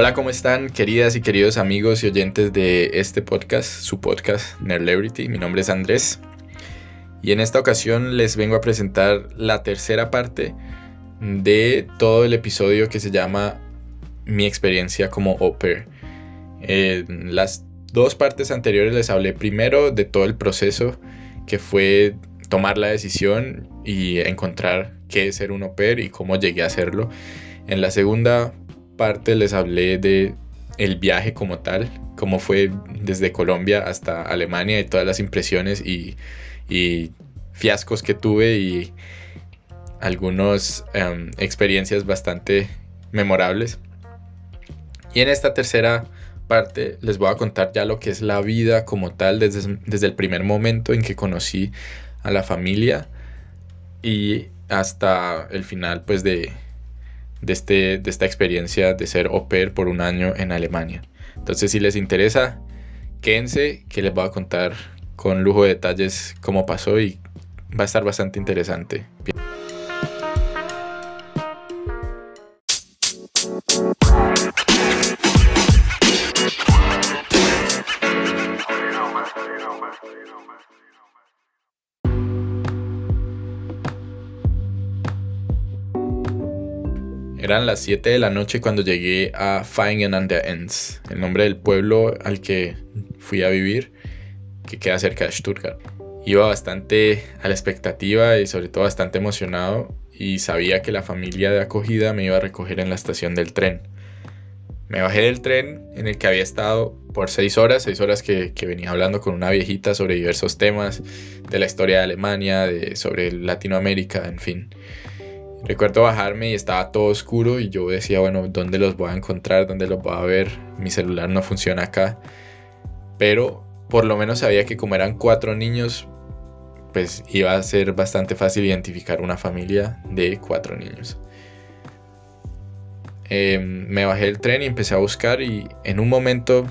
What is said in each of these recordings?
Hola, ¿cómo están queridas y queridos amigos y oyentes de este podcast, su podcast Nerlebrity? Mi nombre es Andrés y en esta ocasión les vengo a presentar la tercera parte de todo el episodio que se llama Mi experiencia como au pair. En las dos partes anteriores les hablé primero de todo el proceso que fue tomar la decisión y encontrar qué es ser un au pair y cómo llegué a hacerlo. En la segunda parte les hablé de el viaje como tal, cómo fue desde Colombia hasta Alemania y todas las impresiones y, fiascos que tuve y algunas em, experiencias bastante memorables. Y en esta tercera parte les voy a contar ya lo que es la vida como tal desde, desde el primer momento en que conocí a la familia y hasta el final pues de, de, este, de esta experiencia de ser au pair por un año en Alemania. Entonces si les interesa, quédense que les voy a contar con lujo de detalles cómo pasó y va a estar bastante interesante. Eran las 7 de la noche cuando llegué a Feingen an der Enz, el nombre del pueblo al que fui a vivir, que queda cerca de Stuttgart. Iba bastante a la expectativa y sobre todo bastante emocionado y sabía que la familia de acogida me iba a recoger en la estación del tren. Me bajé del tren en el que había estado por seis horas, seis horas que, venía hablando con una viejita sobre diversos temas de la historia de Alemania, de, sobre Latinoamérica, en fin. Recuerdo bajarme y estaba todo oscuro y yo decía, bueno, ¿dónde los voy a encontrar? ¿Dónde los voy a ver? Mi celular no funciona acá. Pero por lo menos sabía que como eran cuatro niños, pues iba a ser bastante fácil identificar una familia de cuatro niños. Em, me bajé del tren y empecé a buscar y en un momento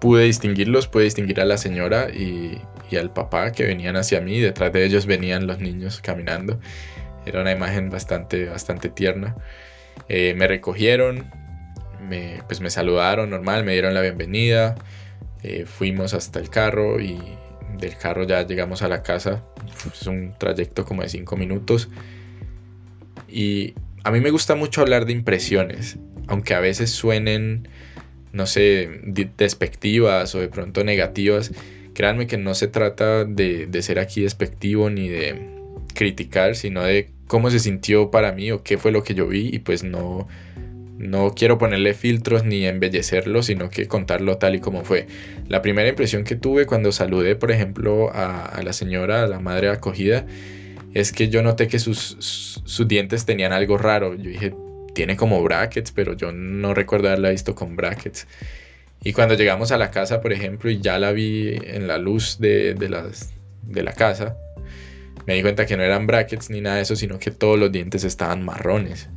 pude distinguirlos, pude distinguir a la señora y, y al papá que venían hacia mí, detrás de ellos venían los niños caminando era una imagen bastante, bastante tierna. Eh, me recogieron, me, pues me saludaron normal, me dieron la bienvenida. Eh, fuimos hasta el carro y del carro ya llegamos a la casa. Es un trayecto como de 5 minutos. Y a mí me gusta mucho hablar de impresiones, aunque a veces suenen, no sé, despectivas o de pronto negativas. Créanme que no se trata de, de ser aquí despectivo ni de criticar, sino de cómo se sintió para mí o qué fue lo que yo vi y pues no, no quiero ponerle filtros ni embellecerlo, sino que contarlo tal y como fue. La primera impresión que tuve cuando saludé, por ejemplo, a, la señora, a la madre acogida, es que yo noté que sus, sus, dientes tenían algo raro. Yo dije, tiene como brackets, pero yo no recuerdo haberla visto con brackets. Y cuando llegamos a la casa, por ejemplo, y ya la vi en la luz de, de, las, de la casa, me di cuenta que no eran brackets ni nada de eso, sino que todos los dientes estaban marrones.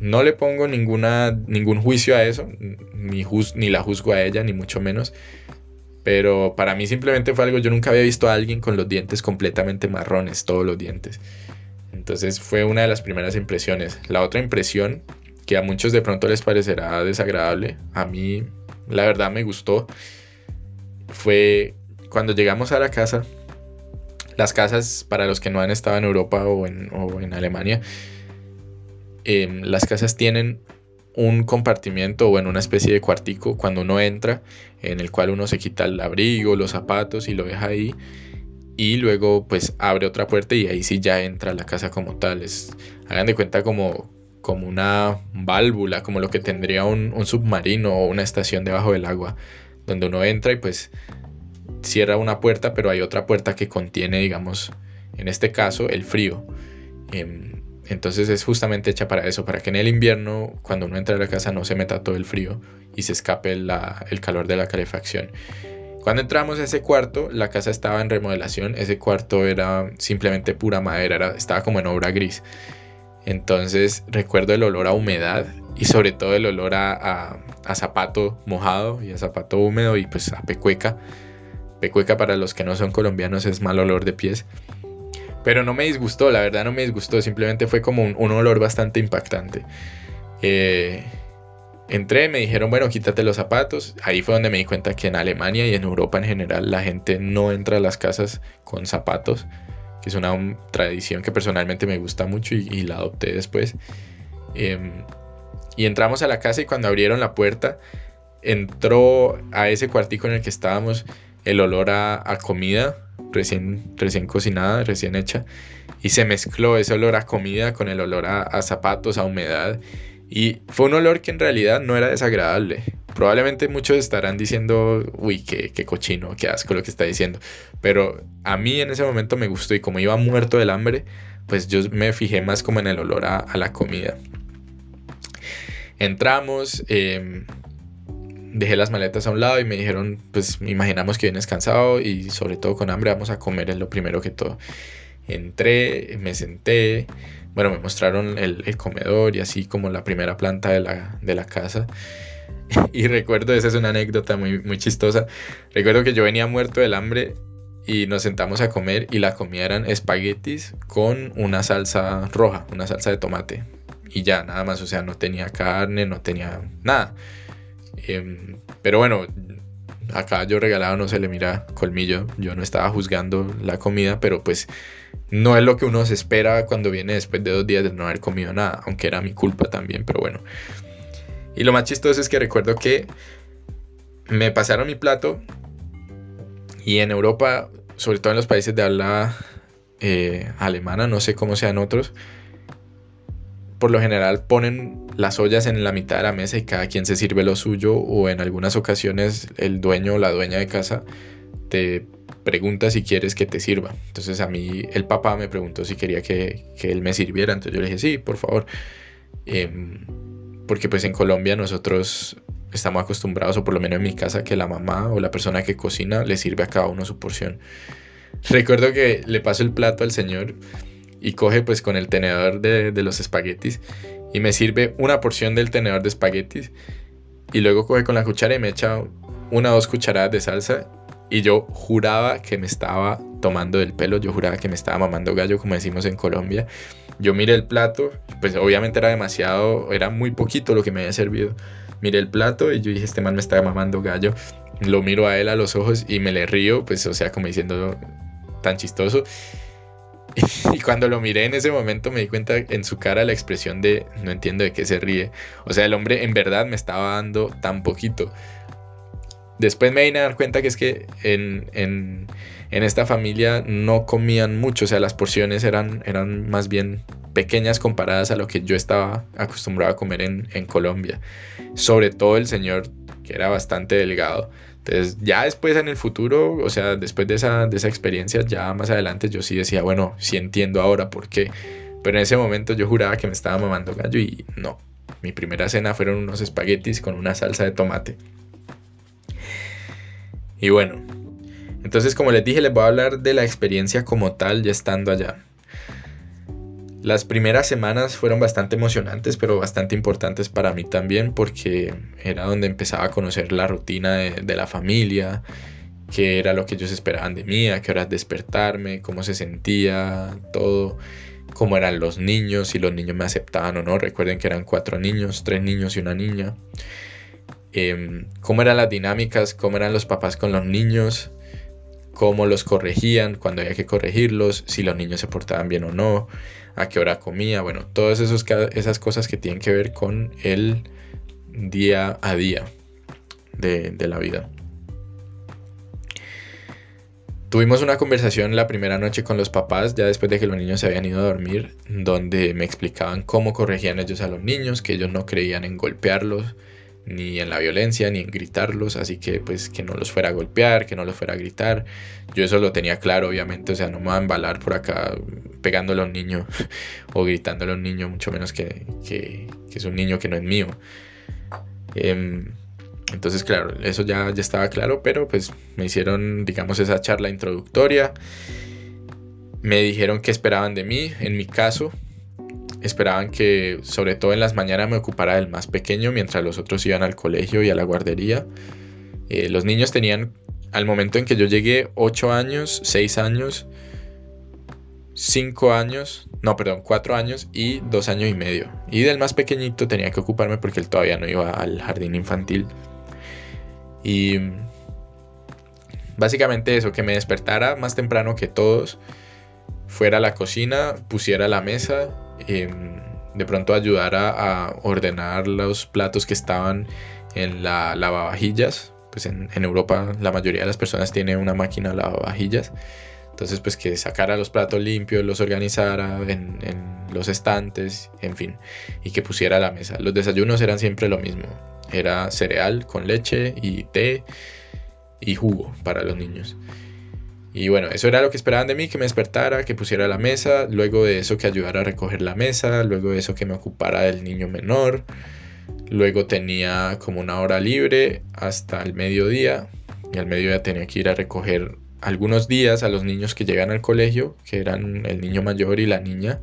No le pongo ninguna, ningún juicio a eso, ni, ni la juzgo a ella, ni mucho menos. Pero para mí simplemente fue algo, yo nunca había visto a alguien con los dientes completamente marrones, todos los dientes. Entonces fue una de las primeras impresiones. La otra impresión, que a muchos de pronto les parecerá desagradable, a mí la verdad me gustó, fue cuando llegamos a la casa, las casas, para los que no han estado en Europa o en, Alemania, em, las casas tienen un compartimiento o en una especie de cuartico cuando uno entra, en el cual uno se quita el abrigo, los zapatos y lo deja ahí. Y luego pues abre otra puerta y ahí sí ya entra la casa como tal. hagan de cuenta como, como una válvula, como lo que tendría un submarino o una estación debajo del agua, donde uno entra y pues cierra una puerta, pero hay otra puerta que contiene, digamos, en este caso, el frío. Em, entonces es justamente hecha para eso, para que en el invierno, cuando uno entra a la casa, no se meta todo el frío y se escape el calor de la calefacción. Cuando entramos a ese cuarto, la casa estaba en remodelación. Ese cuarto era simplemente pura madera, estaba como en obra gris. Entonces recuerdo el olor a humedad y sobre todo el olor a, zapato mojado y a zapato húmedo y pues a pecueca Pecueca para los que no son colombianos es mal olor de pies. Pero no me disgustó, la verdad no me disgustó, simplemente fue como un, olor bastante impactante. Eh, Entré, me dijeron, bueno, quítate los zapatos. Ahí fue donde me di cuenta que en Alemania y en Europa en general la gente no entra a las casas con zapatos, que es una tradición que personalmente me gusta mucho y, la adopté después. Em, y entramos a la casa y cuando abrieron la puerta, entró a ese cuartico en el que estábamos el olor a, comida recién, recién cocinada, recién hecha. Y se mezcló ese olor a comida con el olor a zapatos, a humedad. Y fue un olor que en realidad no era desagradable. Probablemente muchos estarán diciendo, uy, qué, cochino, qué asco lo que está diciendo. Pero a mí en ese momento me gustó y como iba muerto del hambre, pues yo me fijé más como en el olor a, la comida. Entramos, em, dejé las maletas a un lado y me dijeron, pues imaginamos que vienes cansado y sobre todo con hambre, vamos a comer, es lo primero que todo. Entré, me senté, bueno, me mostraron el, comedor y así como la primera planta de la, casa. Y recuerdo, esa es una anécdota muy, muy chistosa. Recuerdo que yo venía muerto del hambre y nos sentamos a comer y la comida eran espaguetis con una salsa roja, una salsa de tomate. Y ya, nada más, o sea, no tenía carne, no tenía nada. Em, pero bueno, acá yo regalado no se le mira colmillo. Yo no estaba juzgando la comida, pero pues no es lo que uno se espera cuando viene después de dos días de no haber comido nada, aunque era mi culpa también, pero bueno. Y lo más chistoso es que recuerdo que me pasaron mi plato y en Europa, sobre todo en los países de habla eh, alemana, no sé cómo sean otros, por lo general ponen las ollas en la mitad de la mesa y cada quien se sirve lo suyo o en algunas ocasiones el dueño o la dueña de casa te pregunta si quieres que te sirva. Entonces a mí el papá me preguntó si quería que, él me sirviera. Entonces yo le dije, sí, por favor. Em, porque pues en Colombia nosotros estamos acostumbrados, o por lo menos en mi casa, que la mamá o la persona que cocina le sirve a cada uno su porción. Recuerdo que le paso el plato al señor y coge pues con el tenedor de, de los espaguetis y me sirve una porción del tenedor de espaguetis y luego coge con la cuchara y me echa una o dos cucharadas de salsa y yo juraba que me estaba tomando del pelo, yo juraba que me estaba mamando gallo, como decimos en Colombia. Yo miré el plato, pues obviamente era demasiado, era muy poquito lo que me había servido. Miré el plato y yo dije, este man me está mamando gallo. Lo miro a él a los ojos y me le río, pues o sea, como diciendo tan chistoso. Y cuando lo miré en ese momento me di cuenta en su cara la expresión de no entiendo de qué se ríe. O sea, el hombre en verdad me estaba dando tan poquito. Después me vine a dar cuenta que es que en, esta familia no comían mucho, o sea, las porciones eran, eran más bien pequeñas comparadas a lo que yo estaba acostumbrado a comer en, Colombia. Sobre todo el señor, que era bastante delgado. Entonces, ya después en el futuro, o sea, después de esa, de esa experiencia, ya más adelante yo sí decía, bueno, sí entiendo ahora por qué. Pero en ese momento yo juraba que me estaba mamando gallo y no. Mi primera cena fueron unos espaguetis con una salsa de tomate. Y bueno, entonces como les dije, les voy a hablar de la experiencia como tal ya estando allá. Las primeras semanas fueron bastante emocionantes, pero bastante importantes para mí también, porque era donde empezaba a conocer la rutina de, la familia, qué era lo que ellos esperaban de mí, a qué horas despertarme, cómo se sentía, todo, cómo eran los niños, si los niños me aceptaban o no. Recuerden que eran cuatro niños, tres niños y una niña. Em, cómo eran las dinámicas, cómo eran los papás con los niños, cómo los corregían cuando había que corregirlos, si los niños se portaban bien o no, a qué hora comía, bueno, todas esas cosas que tienen que ver con el día a día de, de la vida. Tuvimos una conversación la primera noche con los papás, ya después de que los niños se habían ido a dormir, donde me explicaban cómo corregían ellos a los niños, que ellos no creían en golpearlos, ni en la violencia, ni en gritarlos, así que pues que no los fuera a golpear, que no los fuera a gritar. Yo eso lo tenía claro, obviamente, o sea, no me va a embalar por acá pegándole a un niño o gritándole a un niño, mucho menos que, que, es un niño que no es mío. Em, entonces, claro, eso ya, ya estaba claro, pero pues me hicieron, digamos, esa charla introductoria. Me dijeron qué esperaban de mí, en mi caso, esperaban que sobre todo en las mañanas me ocupara del más pequeño mientras los otros iban al colegio y a la guardería. Eh, los niños tenían, al momento en que yo llegué, 8 años, 6 años, cinco años, no, perdón, cuatro años y dos años y medio. Y del más pequeñito tenía que ocuparme porque él todavía no iba al jardín infantil. Y básicamente eso, que me despertara más temprano que todos, fuera a la cocina, pusiera la mesa, em, de pronto ayudara a ordenar los platos que estaban en la lavavajillas. Pues en, en Europa la mayoría de las personas tienen una máquina lavavajillas. Entonces, pues que sacara los platos limpios, los organizara en, los estantes, en fin, y que pusiera la mesa. Los desayunos eran siempre lo mismo. Era cereal con leche y té y jugo para los niños. Y bueno, eso era lo que esperaban de mí, que me despertara, que pusiera la mesa, luego de eso que ayudara a recoger la mesa, luego de eso que me ocupara del niño menor, luego tenía como una hora libre hasta el mediodía, y al mediodía tenía que ir a recoger algunos días a los niños que llegan al colegio, que eran el niño mayor y la niña,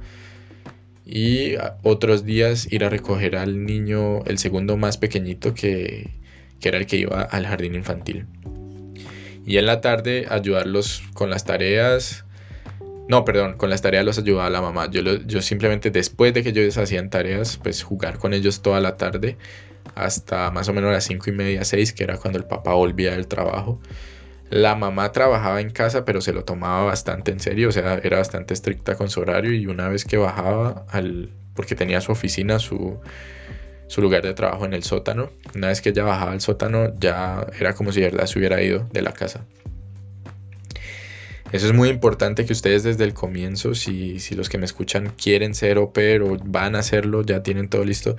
y otros días ir a recoger al niño, el segundo más pequeñito, que, era el que iba al jardín infantil. Y en la tarde ayudarlos con las tareas. No, perdón, con las tareas los ayudaba la mamá. Yo, yo simplemente después de que ellos hacían tareas, pues jugar con ellos toda la tarde hasta más o menos las cinco y media, seis, que era cuando el papá volvía del trabajo. La mamá trabajaba en casa, pero se lo tomaba bastante en serio, o sea, era bastante estricta con su horario y una vez que bajaba al porque tenía su oficina, su, su lugar de trabajo en el sótano, una vez que ella bajaba al sótano ya era como si de verdad se hubiera ido de la casa. Eso es muy importante que ustedes desde el comienzo, si, si los que me escuchan quieren ser au pair o van a hacerlo, ya tienen todo listo,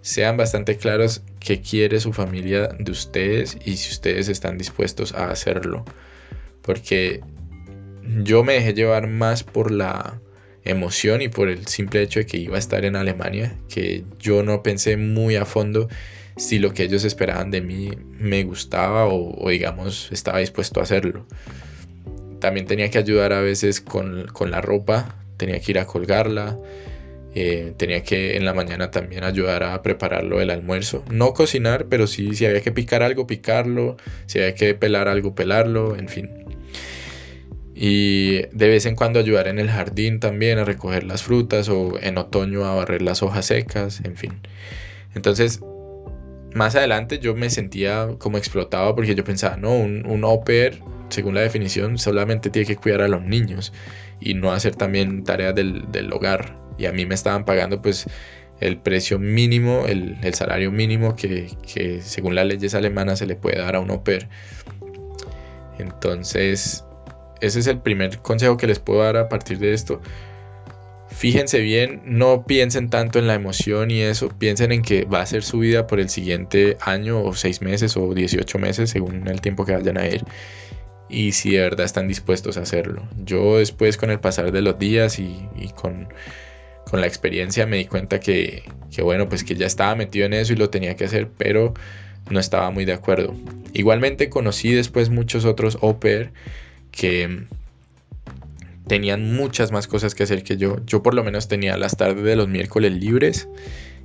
sean bastante claros qué quiere su familia de ustedes y si ustedes están dispuestos a hacerlo. Porque yo me dejé llevar más por la emoción y por el simple hecho de que iba a estar en Alemania, que yo no pensé muy a fondo si lo que ellos esperaban de mí me gustaba o, o digamos estaba dispuesto a hacerlo. También tenía que ayudar a veces con, la ropa, tenía que ir a colgarla, eh, tenía que en la mañana también ayudar a prepararlo el almuerzo. No cocinar, pero sí, si había que picar algo, picarlo, si había que pelar algo, pelarlo, en fin. Y de vez en cuando ayudar en el jardín también a recoger las frutas o en otoño a barrer las hojas secas, en fin. Entonces, más adelante yo me sentía como explotado porque yo pensaba, no, un, un au pair según la definición, solamente tiene que cuidar a los niños y no hacer también tareas del, hogar. Y a mí me estaban pagando pues el precio mínimo, el, salario mínimo que, que, según las leyes alemanas se le puede dar a un au pair. Entonces, ese es el primer consejo que les puedo dar a partir de esto. Fíjense bien, no piensen tanto en la emoción y eso, piensen en que va a ser su vida por el siguiente año o seis meses o 18 meses según el tiempo que vayan a ir y si de verdad están dispuestos a hacerlo. Yo después con el pasar de los días y, con, la experiencia me di cuenta que, bueno, pues que ya estaba metido en eso y lo tenía que hacer, pero no estaba muy de acuerdo. Igualmente conocí después muchos otros au que tenían muchas más cosas que hacer que yo. Yo por lo menos tenía las tardes de los miércoles libres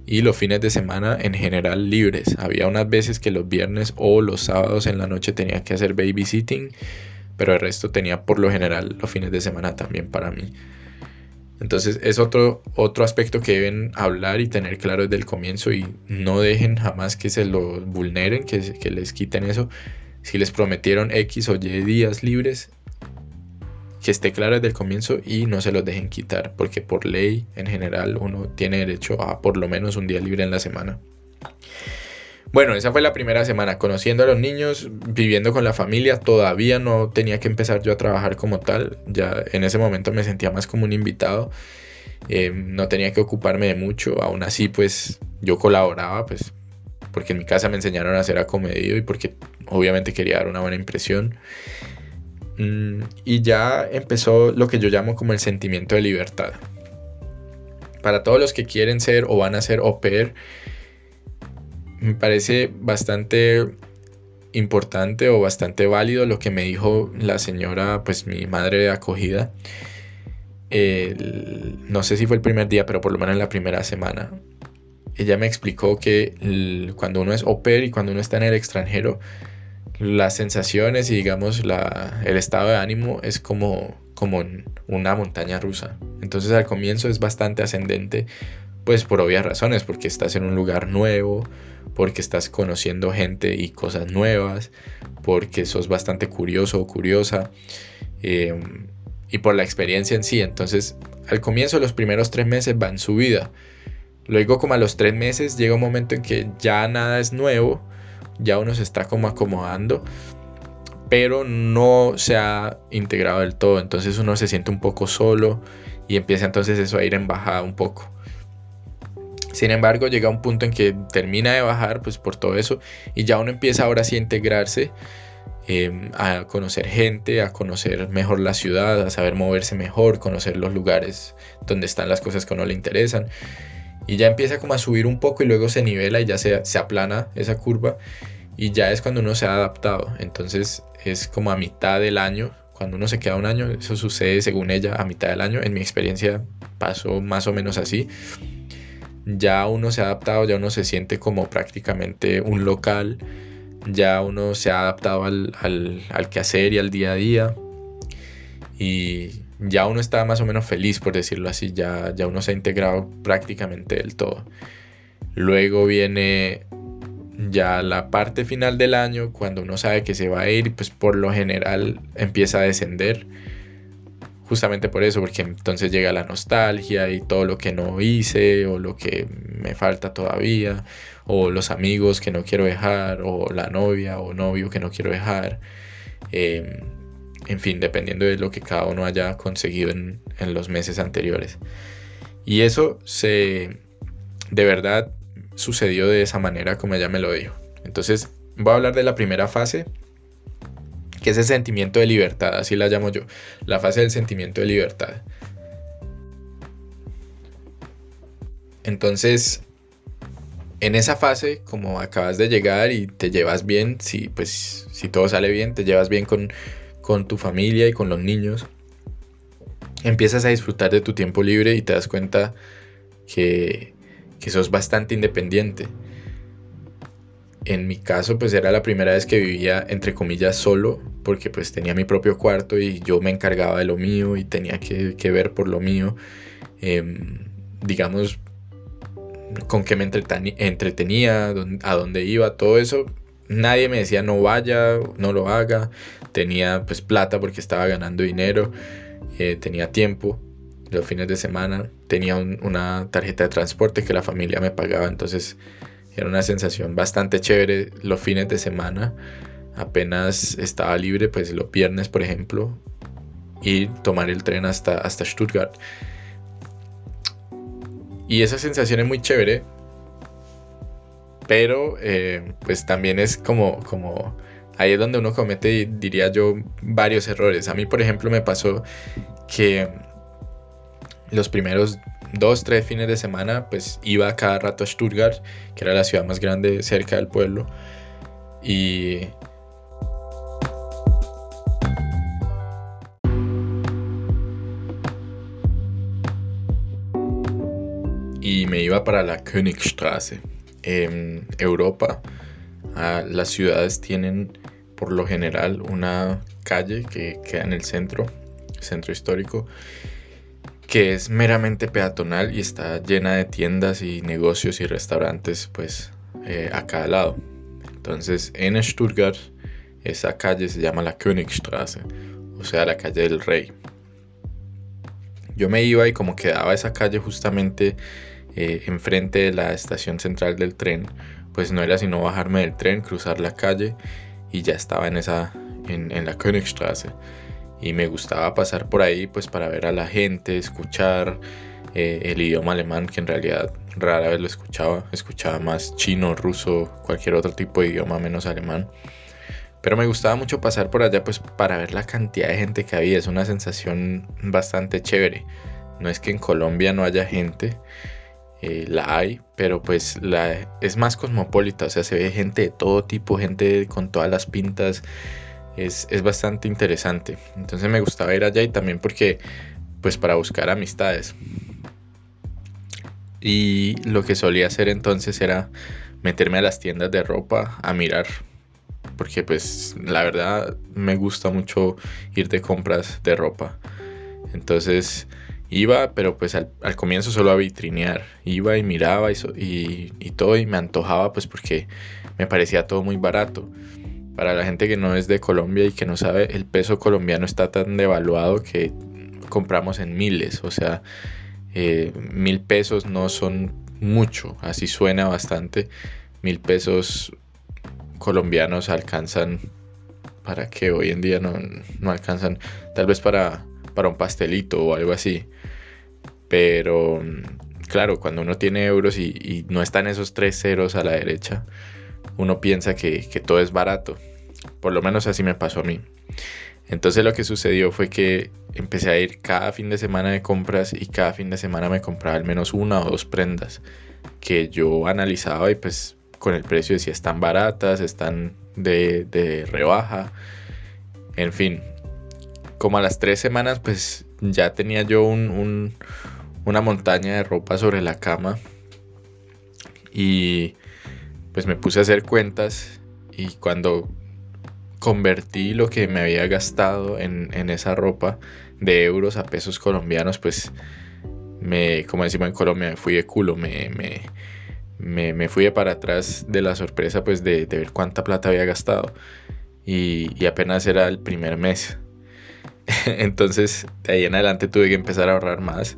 y los fines de semana en general libres. Había unas veces que los viernes o los sábados en la noche tenía que hacer babysitting, pero el resto tenía por lo general los fines de semana también para mí. Entonces es otro, otro aspecto que deben hablar y tener claro desde el comienzo y no dejen jamás que se lo vulneren, que, que les quiten eso. Si les prometieron X o Y días libres, que esté claro desde el comienzo y no se los dejen quitar, porque por ley en general uno tiene derecho a por lo menos un día libre en la semana. Bueno, esa fue la primera semana, conociendo a los niños, viviendo con la familia, todavía no tenía que empezar yo a trabajar como tal, ya en ese momento me sentía más como un invitado, eh, no tenía que ocuparme de mucho, aún así pues yo colaboraba, pues porque en mi casa me enseñaron a ser acomedido y porque obviamente quería dar una buena impresión. Mm, y ya empezó lo que yo llamo como el sentimiento de libertad. Para todos los que quieren ser o van a ser au pair, me parece bastante importante o bastante válido lo que me dijo la señora, pues mi madre de acogida. no sé si fue el primer día, pero por lo menos en la primera semana. Ella me explicó que cuando uno es au pair y cuando uno está en el extranjero, las sensaciones y digamos la, el estado de ánimo es como, como una montaña rusa. Entonces al comienzo es bastante ascendente, pues por obvias razones, porque estás en un lugar nuevo, porque estás conociendo gente y cosas nuevas, porque sos bastante curioso o curiosa em, y por la experiencia en sí. Entonces al comienzo los primeros tres meses van su vida. Luego como a los tres meses llega un momento en que ya nada es nuevo ya uno se está como acomodando, pero no se ha integrado del todo, entonces uno se siente un poco solo y empieza entonces eso a ir en bajada un poco. Sin embargo, llega un punto en que termina de bajar, pues por todo eso, y ya uno empieza ahora sí a integrarse, em, a conocer gente, a conocer mejor la ciudad, a saber moverse mejor, conocer los lugares donde están las cosas que a uno le interesan. Y ya empieza como a subir un poco y luego se nivela y ya se, se aplana esa curva y ya es cuando uno se ha adaptado. Entonces es como a mitad del año, cuando uno se queda un año, eso sucede según ella a mitad del año. En mi experiencia pasó más o menos así. Ya uno se ha adaptado, ya uno se siente como prácticamente un local, ya uno se ha adaptado al, al, al quehacer y al día a día. Y ya uno está más o menos feliz, por decirlo así, ya, ya uno se ha integrado prácticamente del todo. Luego viene ya la parte final del año, cuando uno sabe que se va a ir, pues por lo general empieza a descender. Justamente por eso, porque entonces llega la nostalgia y todo lo que no hice o lo que me falta todavía, o los amigos que no quiero dejar, o la novia o novio que no quiero dejar. Em, en fin, dependiendo de lo que cada uno haya conseguido en, los meses anteriores. Y eso se, de verdad, sucedió de esa manera como ella me lo dijo. Entonces, voy a hablar de la primera fase, que es el sentimiento de libertad, así la llamo yo, la fase del sentimiento de libertad. Entonces, en esa fase, como acabas de llegar y te llevas bien, si pues si todo sale bien, te llevas bien con con tu familia y con los niños, empiezas a disfrutar de tu tiempo libre y te das cuenta que, que sos bastante independiente. En mi caso, pues era la primera vez que vivía, entre comillas, solo, porque pues tenía mi propio cuarto y yo me encargaba de lo mío y tenía que, ver por lo mío. Em, digamos, con qué me entretenía, a dónde iba, todo eso. Nadie me decía no vaya, no lo haga tenía pues plata porque estaba ganando dinero, eh, tenía tiempo los fines de semana, tenía una tarjeta de transporte que la familia me pagaba, entonces era una sensación bastante chévere los fines de semana, apenas estaba libre, pues los viernes por ejemplo, y tomar el tren hasta, hasta Stuttgart. Y esa sensación es muy chévere, pero eh, pues también es como, como ahí es donde uno comete, diría yo, varios errores. A mí, por ejemplo, me pasó que los primeros dos, tres fines de semana, pues iba cada rato a Stuttgart, que era la ciudad más grande cerca del pueblo, y... Y me iba para la Königstraße. En Europa, las ciudades tienen por lo general una calle que queda en el centro, centro histórico, que es meramente peatonal y está llena de tiendas y negocios y restaurantes pues eh, a cada lado. Entonces en Stuttgart esa calle se llama la Königstraße, o sea la calle del rey. Yo me iba y como quedaba esa calle justamente eh, enfrente de la estación central del tren, pues no era sino bajarme del tren, cruzar la calle y ya estaba en esa en, la Königstraße y me gustaba pasar por ahí pues para ver a la gente, escuchar eh, el idioma alemán que en realidad rara vez lo escuchaba, escuchaba más chino, ruso, cualquier otro tipo de idioma menos alemán. Pero me gustaba mucho pasar por allá pues para ver la cantidad de gente que había, es una sensación bastante chévere. No es que en Colombia no haya gente, eh, la hay, pero pues la, es más cosmopolita, o sea, se ve gente de todo tipo, gente con todas las pintas, es, bastante interesante. Entonces me gustaba ir allá y también porque, pues para buscar amistades. Y lo que solía hacer entonces era meterme a las tiendas de ropa a mirar porque pues la verdad me gusta mucho ir de compras de ropa. Entonces iba, pero pues al, comienzo solo a vitrinear. Iba y miraba y, y, todo y me antojaba pues porque me parecía todo muy barato. Para la gente que no es de Colombia y que no sabe, el peso colombiano está tan devaluado que compramos en miles. O sea, eh, mil pesos no son mucho, así suena bastante. Mil pesos colombianos alcanzan para que hoy en día no, no alcanzan, tal vez para, para un pastelito o algo así. Pero claro, cuando uno tiene euros y, no están esos tres ceros a la derecha, uno piensa que, todo es barato. Por lo menos así me pasó a mí. Entonces lo que sucedió fue que empecé a ir cada fin de semana de compras y cada fin de semana me compraba al menos una o dos prendas que yo analizaba y pues con el precio de si están baratas, están de, de rebaja, en fin. Como a las tres semanas pues ya tenía yo un, una montaña de ropa sobre la cama y pues me puse a hacer cuentas y cuando convertí lo que me había gastado en, esa ropa de euros a pesos colombianos, pues me, como decimos en Colombia, me fui de culo, me, me, fui de para atrás de la sorpresa pues de, ver cuánta plata había gastado. Y, apenas era el primer mes. Entonces de ahí en adelante tuve que empezar a ahorrar más.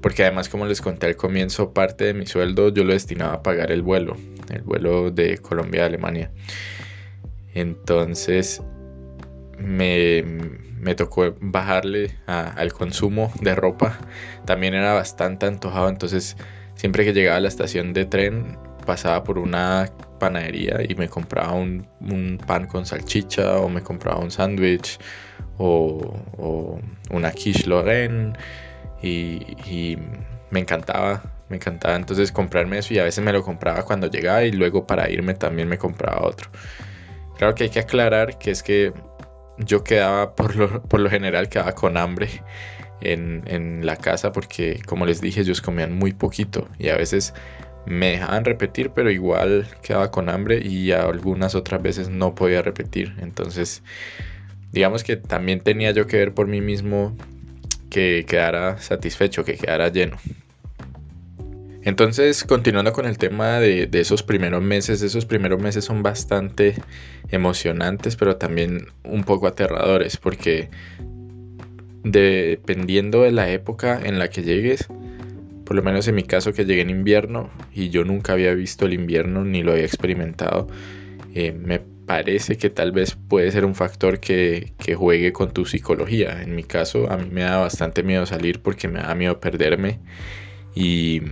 Porque además, como les conté al comienzo, parte de mi sueldo yo lo destinaba a pagar el vuelo, el vuelo de Colombia a Alemania. Entonces me, tocó bajarle al consumo de ropa. También era bastante antojado, entonces siempre que llegaba a la estación de tren pasaba por una panadería y me compraba un, pan con salchicha o me compraba un sándwich o, una quiche Lorraine y, y me encantaba me encantaba entonces comprarme eso y a veces me lo compraba cuando llegaba y luego para irme también me compraba otro. Claro que hay que aclarar que es que yo quedaba, por lo, general, quedaba con hambre en, la casa porque, como les dije, ellos comían muy poquito y a veces me dejaban repetir, pero igual quedaba con hambre y algunas otras veces no podía repetir. Entonces, digamos que también tenía yo que ver por mí mismo que quedara satisfecho, que quedara lleno. Entonces, continuando con el tema de, esos primeros meses, esos primeros meses son bastante emocionantes, pero también un poco aterradores, porque dependiendo de la época en la que llegues, por lo menos en mi caso que llegué en invierno y yo nunca había visto el invierno ni lo había experimentado, eh, me parece que tal vez puede ser un factor que, que, juegue con tu psicología. En mi caso, a mí me da bastante miedo salir porque me da miedo perderme y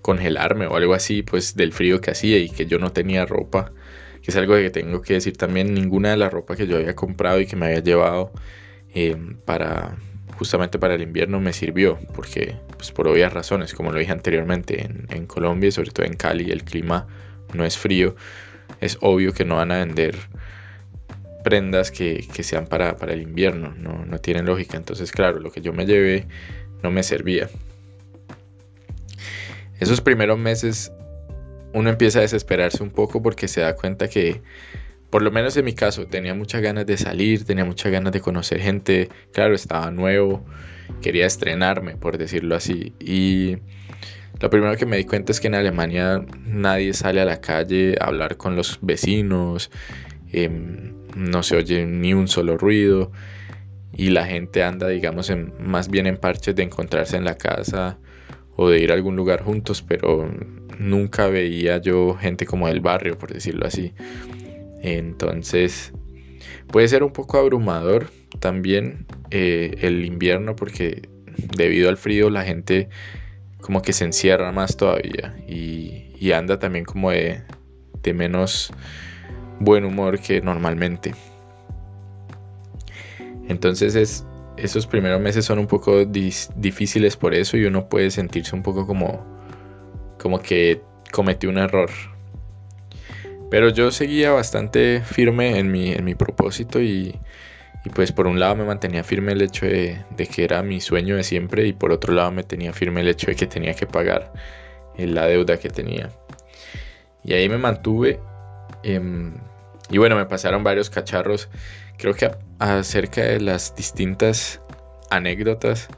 congelarme o algo así, pues del frío que hacía y que yo no tenía ropa, que es algo que tengo que decir también, ninguna de la ropa que yo había comprado y que me había llevado eh, para justamente para el invierno me sirvió, porque pues por obvias razones, como lo dije anteriormente, en, Colombia y sobre todo en Cali el clima no es frío, es obvio que no van a vender prendas que, sean para, para el invierno, no, no tienen lógica, entonces claro, lo que yo me llevé no me servía. Esos primeros meses uno empieza a desesperarse un poco porque se da cuenta que, por lo menos en mi caso, tenía muchas ganas de salir, tenía muchas ganas de conocer gente, claro, estaba nuevo, quería estrenarme, por decirlo así. Y lo primero que me di cuenta es que en Alemania nadie sale a la calle a hablar con los vecinos, em, no se oye ni un solo ruido y la gente anda, digamos, más bien en parches de encontrarse en la casa o de ir a algún lugar juntos, pero nunca veía yo gente como del barrio, por decirlo así. Entonces, puede ser un poco abrumador también eh, el invierno porque debido al frío la gente como que se encierra más todavía y, y anda también como de, de menos buen humor que normalmente. Entonces es esos primeros meses son un poco difíciles por eso y uno puede sentirse un poco como, como que cometí un error. Pero yo seguía bastante firme en mi, en mi propósito y, pues por un lado me mantenía firme el hecho de, que era mi sueño de siempre y por otro lado me tenía firme el hecho de que tenía que pagar la deuda que tenía. Y ahí me mantuve. Em, Y bueno, me pasaron varios cacharros, creo que acerca de las distintas anécdotas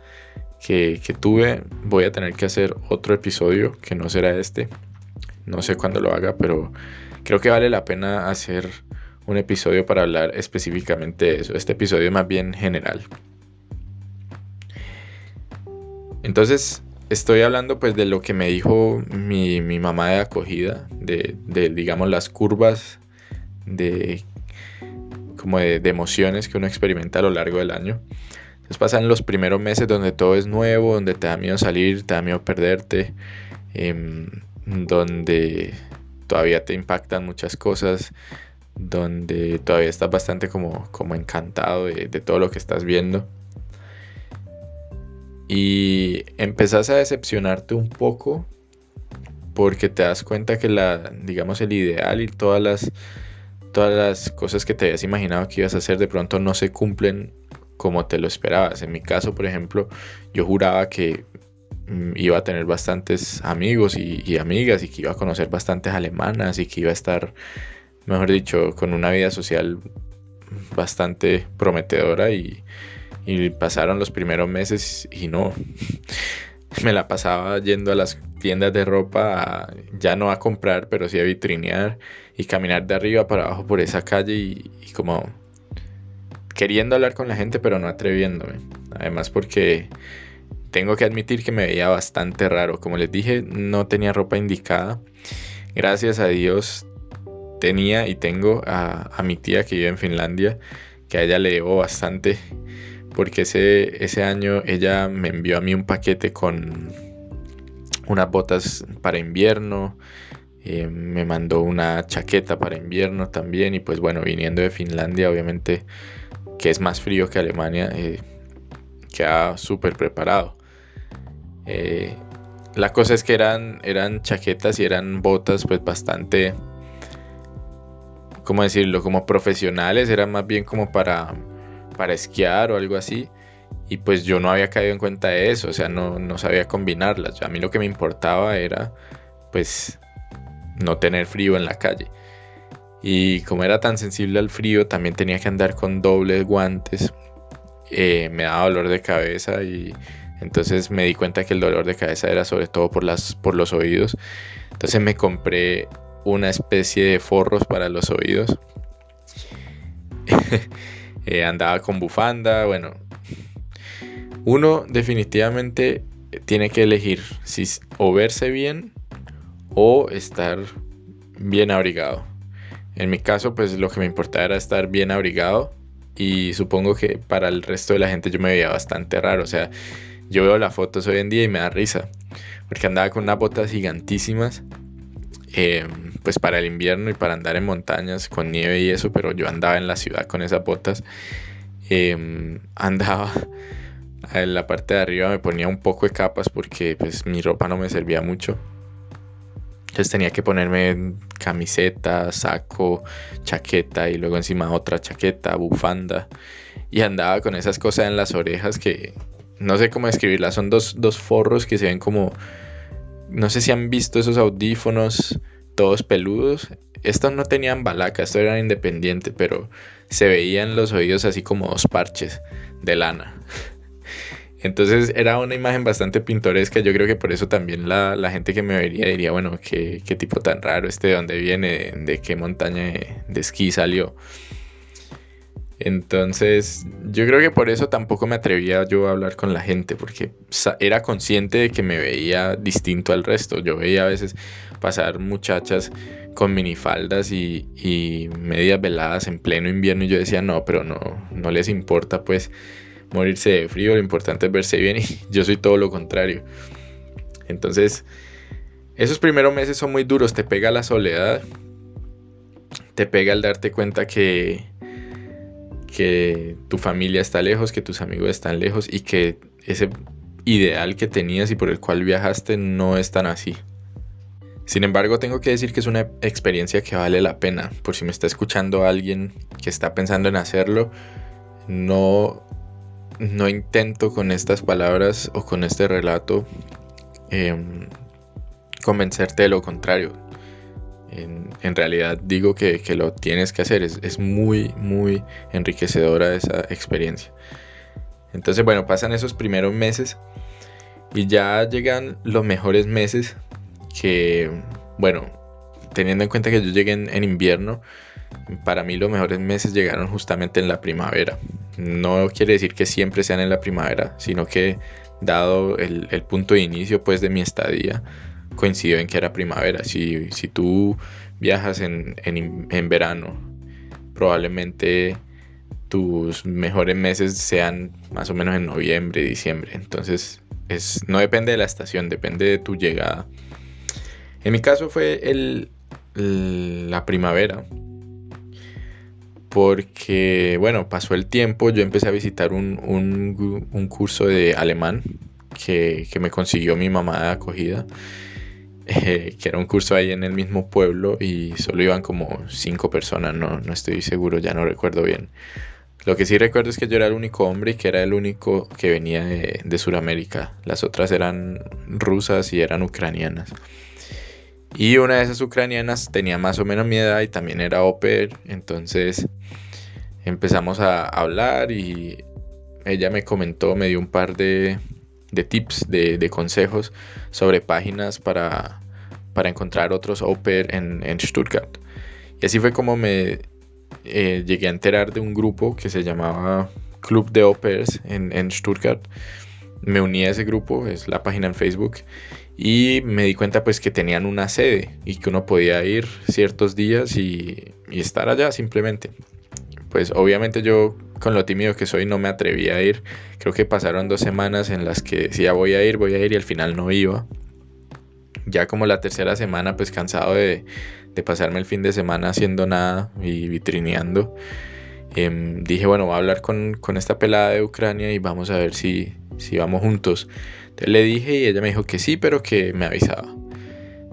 que, que, tuve, voy a tener que hacer otro episodio que no será este. No sé cuándo lo haga, pero creo que vale la pena hacer un episodio para hablar específicamente de eso. Este episodio es más bien general. Entonces, estoy hablando pues de lo que me dijo mi, mamá de acogida, de, digamos las curvas de como de, emociones que uno experimenta a lo largo del año. Entonces pasan los primeros meses donde todo es nuevo, donde te da miedo salir, te da miedo perderte, em, donde todavía te impactan muchas cosas, donde todavía estás bastante como, como encantado de, todo lo que estás viendo. Y empezás a decepcionarte un poco porque te das cuenta que la, digamos, el ideal y todas las, todas las cosas que te habías imaginado que ibas a hacer de pronto no se cumplen como te lo esperabas. En mi caso, por ejemplo, yo juraba que mm, iba a tener bastantes amigos y, amigas y que iba a conocer bastantes alemanas y que iba a estar, mejor dicho, con una vida social bastante prometedora y, y pasaron los primeros meses y no. Me la pasaba yendo a las tiendas de ropa, ya no a comprar, pero sí a vitrinear y caminar de arriba para abajo por esa calle y, como queriendo hablar con la gente, pero no atreviéndome. Además porque tengo que admitir que me veía bastante raro. Como les dije, no tenía ropa indicada. Gracias a Dios tenía y tengo a, mi tía que vive en Finlandia, que a ella le debo bastante porque ese, ese año ella me envió a mí un paquete con unas botas para invierno, eh, me mandó una chaqueta para invierno también y pues bueno, viniendo de Finlandia obviamente que es más frío que Alemania, eh, queda súper preparado. Eh, la cosa es que eran, eran chaquetas y eran botas pues bastante, ¿cómo decirlo? Como profesionales, eran más bien como para para esquiar o algo así. Y pues yo no había caído en cuenta de eso, o sea, no, no sabía combinarlas. A mí lo que me importaba era pues no tener frío en la calle. Y como era tan sensible al frío, también tenía que andar con dobles guantes. Eh, me daba dolor de cabeza y entonces me di cuenta que el dolor de cabeza era sobre todo por, las, por los oídos. Entonces me compré una especie de forros para los oídos. Eh, andaba con bufanda, bueno. Uno definitivamente tiene que elegir si o verse bien o estar bien abrigado. En mi caso, pues lo que me importaba era estar bien abrigado y supongo que para el resto de la gente yo me veía bastante raro. O sea, yo veo las fotos hoy en día y me da risa porque andaba con unas botas gigantísimas eh, pues para el invierno y para andar en montañas con nieve y eso, pero yo andaba en la ciudad con esas botas. Eh, andaba en la parte de arriba, me ponía un poco de capas porque pues mi ropa no me servía mucho. Entonces tenía que ponerme camiseta, saco, chaqueta y luego encima otra chaqueta, bufanda. Y andaba con esas cosas en las orejas que no sé cómo describirlas. Son dos, dos forros que se ven como no sé si han visto esos audífonos todos peludos. Estos no tenían balaca, estos eran independientes, pero se veían los oídos así como dos parches de lana. Entonces era una imagen bastante pintoresca. Yo creo que por eso también la, gente que me vería diría, bueno, qué, qué, tipo tan raro este, de dónde viene, de, qué montaña de esquí salió. Entonces, yo creo que por eso tampoco me atrevía yo a hablar con la gente, porque era consciente de que me veía distinto al resto. Yo veía a veces pasar muchachas con minifaldas y, y medias veladas en pleno invierno y yo decía, no, pero no, no les importa pues morirse de frío, lo importante es verse bien y yo soy todo lo contrario. Entonces, esos primeros meses son muy duros, te pega la soledad, te pega el darte cuenta que que tu familia está lejos, que tus amigos están lejos y que ese ideal que tenías y por el cual viajaste no es tan así. Sin embargo, tengo que decir que es una experiencia que vale la pena. Por si me está escuchando alguien que está pensando en hacerlo, no, no intento con estas palabras o con este relato em, convencerte de lo contrario. En, realidad digo que, lo tienes que hacer. Es, es, muy, muy enriquecedora esa experiencia. Entonces, bueno, pasan esos primeros meses y ya llegan los mejores meses que, bueno, teniendo en cuenta que yo llegué en, invierno, para mí los mejores meses llegaron justamente en la primavera. No quiere decir que siempre sean en la primavera, sino que dado el, punto de inicio pues de mi estadía, coincidió en que era primavera. Si, si tú viajas en, en, verano, probablemente tus mejores meses sean más o menos en noviembre, diciembre. Entonces, es, no depende de la estación, depende de tu llegada. En mi caso fue el, la primavera. Porque, bueno, pasó el tiempo, yo empecé a visitar un, un, curso de alemán que, que, me consiguió mi mamá de acogida. Eh, que era un curso ahí en el mismo pueblo y solo iban como cinco personas, no, no estoy seguro, ya no recuerdo bien. Lo que sí recuerdo es que yo era el único hombre y que era el único que venía de, de Sudamérica. Las otras eran rusas y eran ucranianas. Y una de esas ucranianas tenía más o menos mi edad y también era oper. Entonces empezamos a hablar y ella me comentó, me dio un par de, de tips, de, de, consejos sobre páginas para, para encontrar otros oper en, en Stuttgart. Y así fue como me eh, llegué a enterar de un grupo que se llamaba Club de Opers en, en Stuttgart. Me uní a ese grupo, es la página en Facebook, y me di cuenta pues que tenían una sede y que uno podía ir ciertos días y, y estar allá simplemente. Pues obviamente yo con lo tímido que soy no me atreví a ir. Creo que pasaron dos semanas en las que decía voy a ir, voy a ir y al final no iba. Ya como la tercera semana pues cansado de, de pasarme el fin de semana haciendo nada y vitrineando, em, dije, bueno, voy a hablar con, esta pelada de Ucrania y vamos a ver si, si vamos juntos. Entonces le dije y ella me dijo que sí, pero que me avisaba.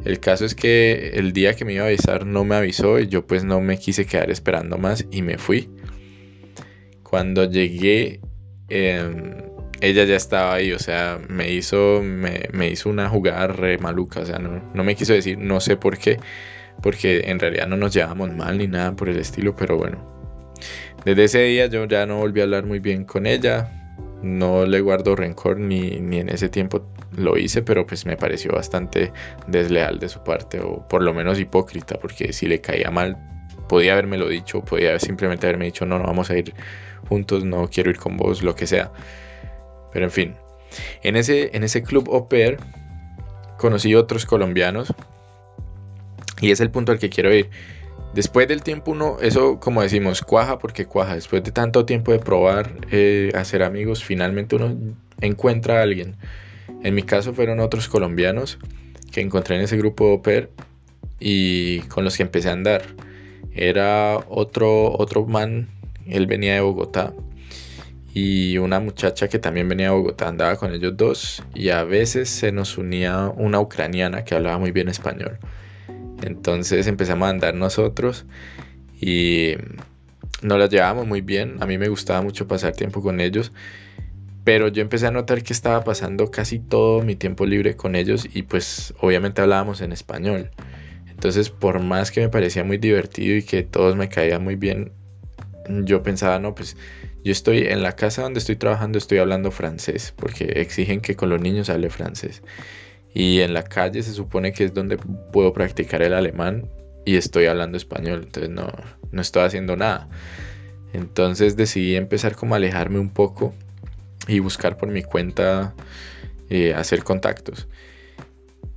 El caso es que el día que me iba a avisar no me avisó y yo pues no me quise quedar esperando más y me fui. Cuando llegué, em, ella ya estaba ahí, o sea, me hizo, me, hizo una jugada re maluca, o sea, no, no me quiso decir, no sé por qué, porque en realidad no nos llevamos mal ni nada por el estilo, pero bueno. Desde ese día yo ya no volví a hablar muy bien con ella, no le guardo rencor ni, ni en ese tiempo lo hice, pero pues me pareció bastante desleal de su parte, o por lo menos hipócrita, porque si le caía mal, podía lo dicho, podía simplemente haberme dicho, no, no vamos a ir juntos, no quiero ir con vos, lo que sea. Pero en fin, en ese, en ese club au pair conocí otros colombianos y es el punto al que quiero ir. Después del tiempo uno, eso como decimos, cuaja porque cuaja. Después de tanto tiempo de probar eh, hacer amigos, finalmente uno encuentra a alguien. En mi caso fueron otros colombianos que encontré en ese grupo de y con los que empecé a andar. Era otro, otro man, él venía de Bogotá y una muchacha que también venía de Bogotá andaba con ellos dos y a veces se nos unía una ucraniana que hablaba muy bien español. Entonces empezamos a andar nosotros y nos las llevábamos muy bien. A mí me gustaba mucho pasar tiempo con ellos. Pero yo empecé a notar que estaba pasando casi todo mi tiempo libre con ellos y pues obviamente hablábamos en español. Entonces por más que me parecía muy divertido y que todos me caían muy bien, yo pensaba, no, pues yo estoy en la casa donde estoy trabajando, estoy hablando francés, porque exigen que con los niños hable francés y en la calle se supone que es donde puedo practicar el alemán y estoy hablando español, entonces no, no estoy haciendo nada. Entonces decidí empezar como a alejarme un poco y buscar por mi cuenta eh, hacer contactos.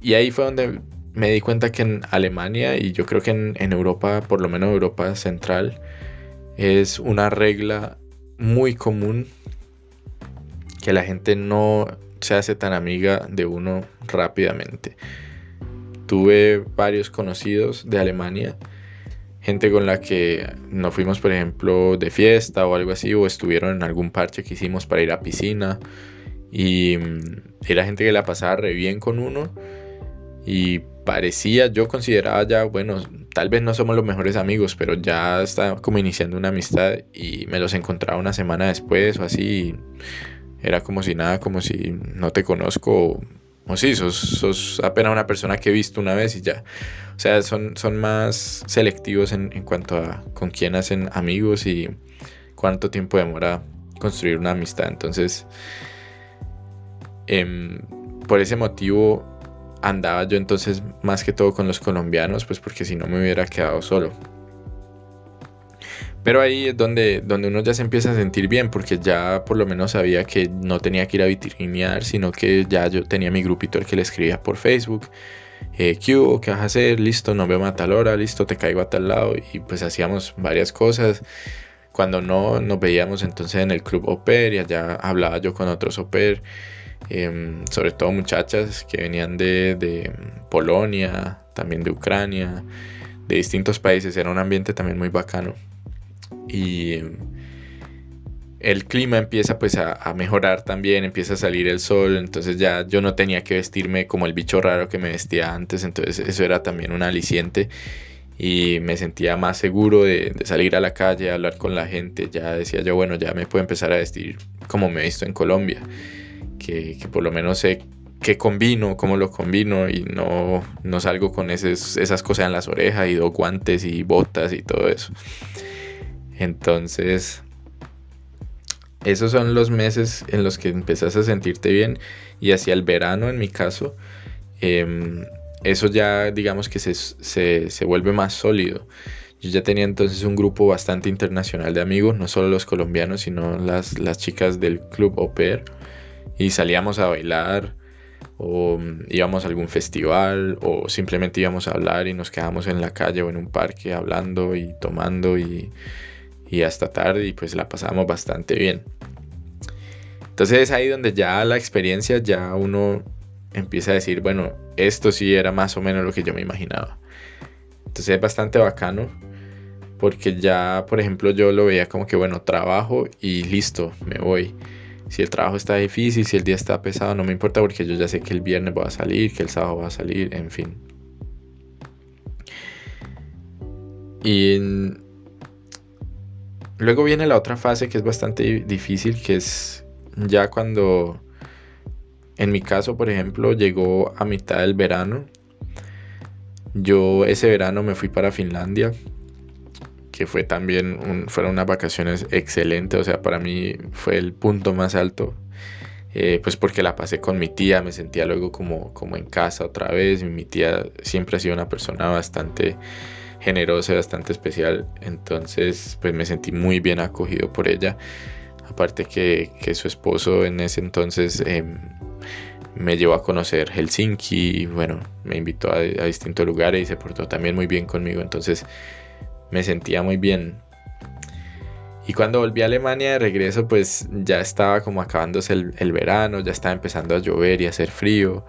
Y ahí fue donde me di cuenta que en Alemania y yo creo que en, en Europa, por lo menos Europa Central, es una regla muy común que la gente no se hace tan amiga de uno rápidamente. Tuve varios conocidos de Alemania, gente con la que nos fuimos, por ejemplo, de fiesta o algo así, o estuvieron en algún parche que hicimos para ir a piscina. Y mm, era gente que la pasaba re bien con uno. Y parecía, yo consideraba ya, bueno, tal vez no somos los mejores amigos, pero ya está como iniciando una amistad y me los encontraba una semana después o así era como si nada, como si no te conozco o sí, sos, apenas una persona que he visto una vez y ya. O sea, son, son más selectivos en, cuanto a con quién hacen amigos y cuánto tiempo demora construir una amistad. Entonces, em, por ese motivo andaba yo entonces más que todo con los colombianos, pues porque si no me hubiera quedado solo. Pero ahí es donde, donde uno ya se empieza a sentir bien, porque ya por lo menos sabía que no tenía que ir a vitrinear, sino que ya yo tenía mi grupito el que le escribía por Facebook. Eh, ¿Qué ¿Qué vas a hacer? Listo, nos vemos a tal hora, listo, te caigo a tal lado. Y pues hacíamos varias cosas. Cuando no, nos veíamos entonces en el club Oper y allá hablaba yo con otros Oper. Em, sobre todo muchachas que venían de, de Polonia, también de Ucrania, de distintos países. Era un ambiente también muy bacano. Y el clima empieza pues a, mejorar también, empieza a salir el sol, entonces ya yo no tenía que vestirme como el bicho raro que me vestía antes, entonces eso era también un aliciente. Y me sentía más seguro de, salir a la calle, hablar con la gente, ya decía yo, bueno, ya me puedo empezar a vestir como me he visto en Colombia, que, por lo menos sé qué combino, cómo lo combino y no, no salgo con esas cosas en las orejas y dos guantes y botas y todo eso. Entonces, esos son los meses en los que empezás a sentirte bien y hacia el verano en mi caso, em, eso ya digamos que se, vuelve más sólido. Yo ya tenía entonces un grupo bastante internacional de amigos, no solo los colombianos, sino las, las chicas del club Au Y salíamos a bailar, o íbamos a algún festival, o simplemente íbamos a hablar y nos quedábamos en la calle o en un parque hablando y tomando y y hasta tarde y pues la pasamos bastante bien. Entonces es ahí donde ya la experiencia ya uno empieza a decir, bueno, esto sí era más o menos lo que yo me imaginaba. Entonces es bastante bacano porque ya, por ejemplo, yo lo veía como que, bueno, trabajo y listo, me voy. Si el trabajo está difícil, si el día está pesado, no me importa porque yo ya sé que el viernes voy a salir, que el sábado va a salir, en fin. Y Luego viene la otra fase que es bastante difícil, que es ya cuando, en mi caso, por ejemplo, llegó a mitad del verano. Yo ese verano me fui para Finlandia, que fue también, fueron unas vacaciones excelentes, o sea, para mí fue el punto más alto. Eh, pues porque la pasé con mi tía, me sentía luego como, como en casa otra vez. Mi tía siempre ha sido una persona bastante generosa bastante especial. Entonces, pues me sentí muy bien acogido por ella. Aparte que, su esposo en ese entonces em, me llevó a conocer Helsinki bueno, me invitó a, distintos lugares y se portó también muy bien conmigo. Entonces me sentía muy bien. Y cuando volví a Alemania de regreso, pues ya estaba como acabándose el, el verano, ya estaba empezando a llover y a hacer frío.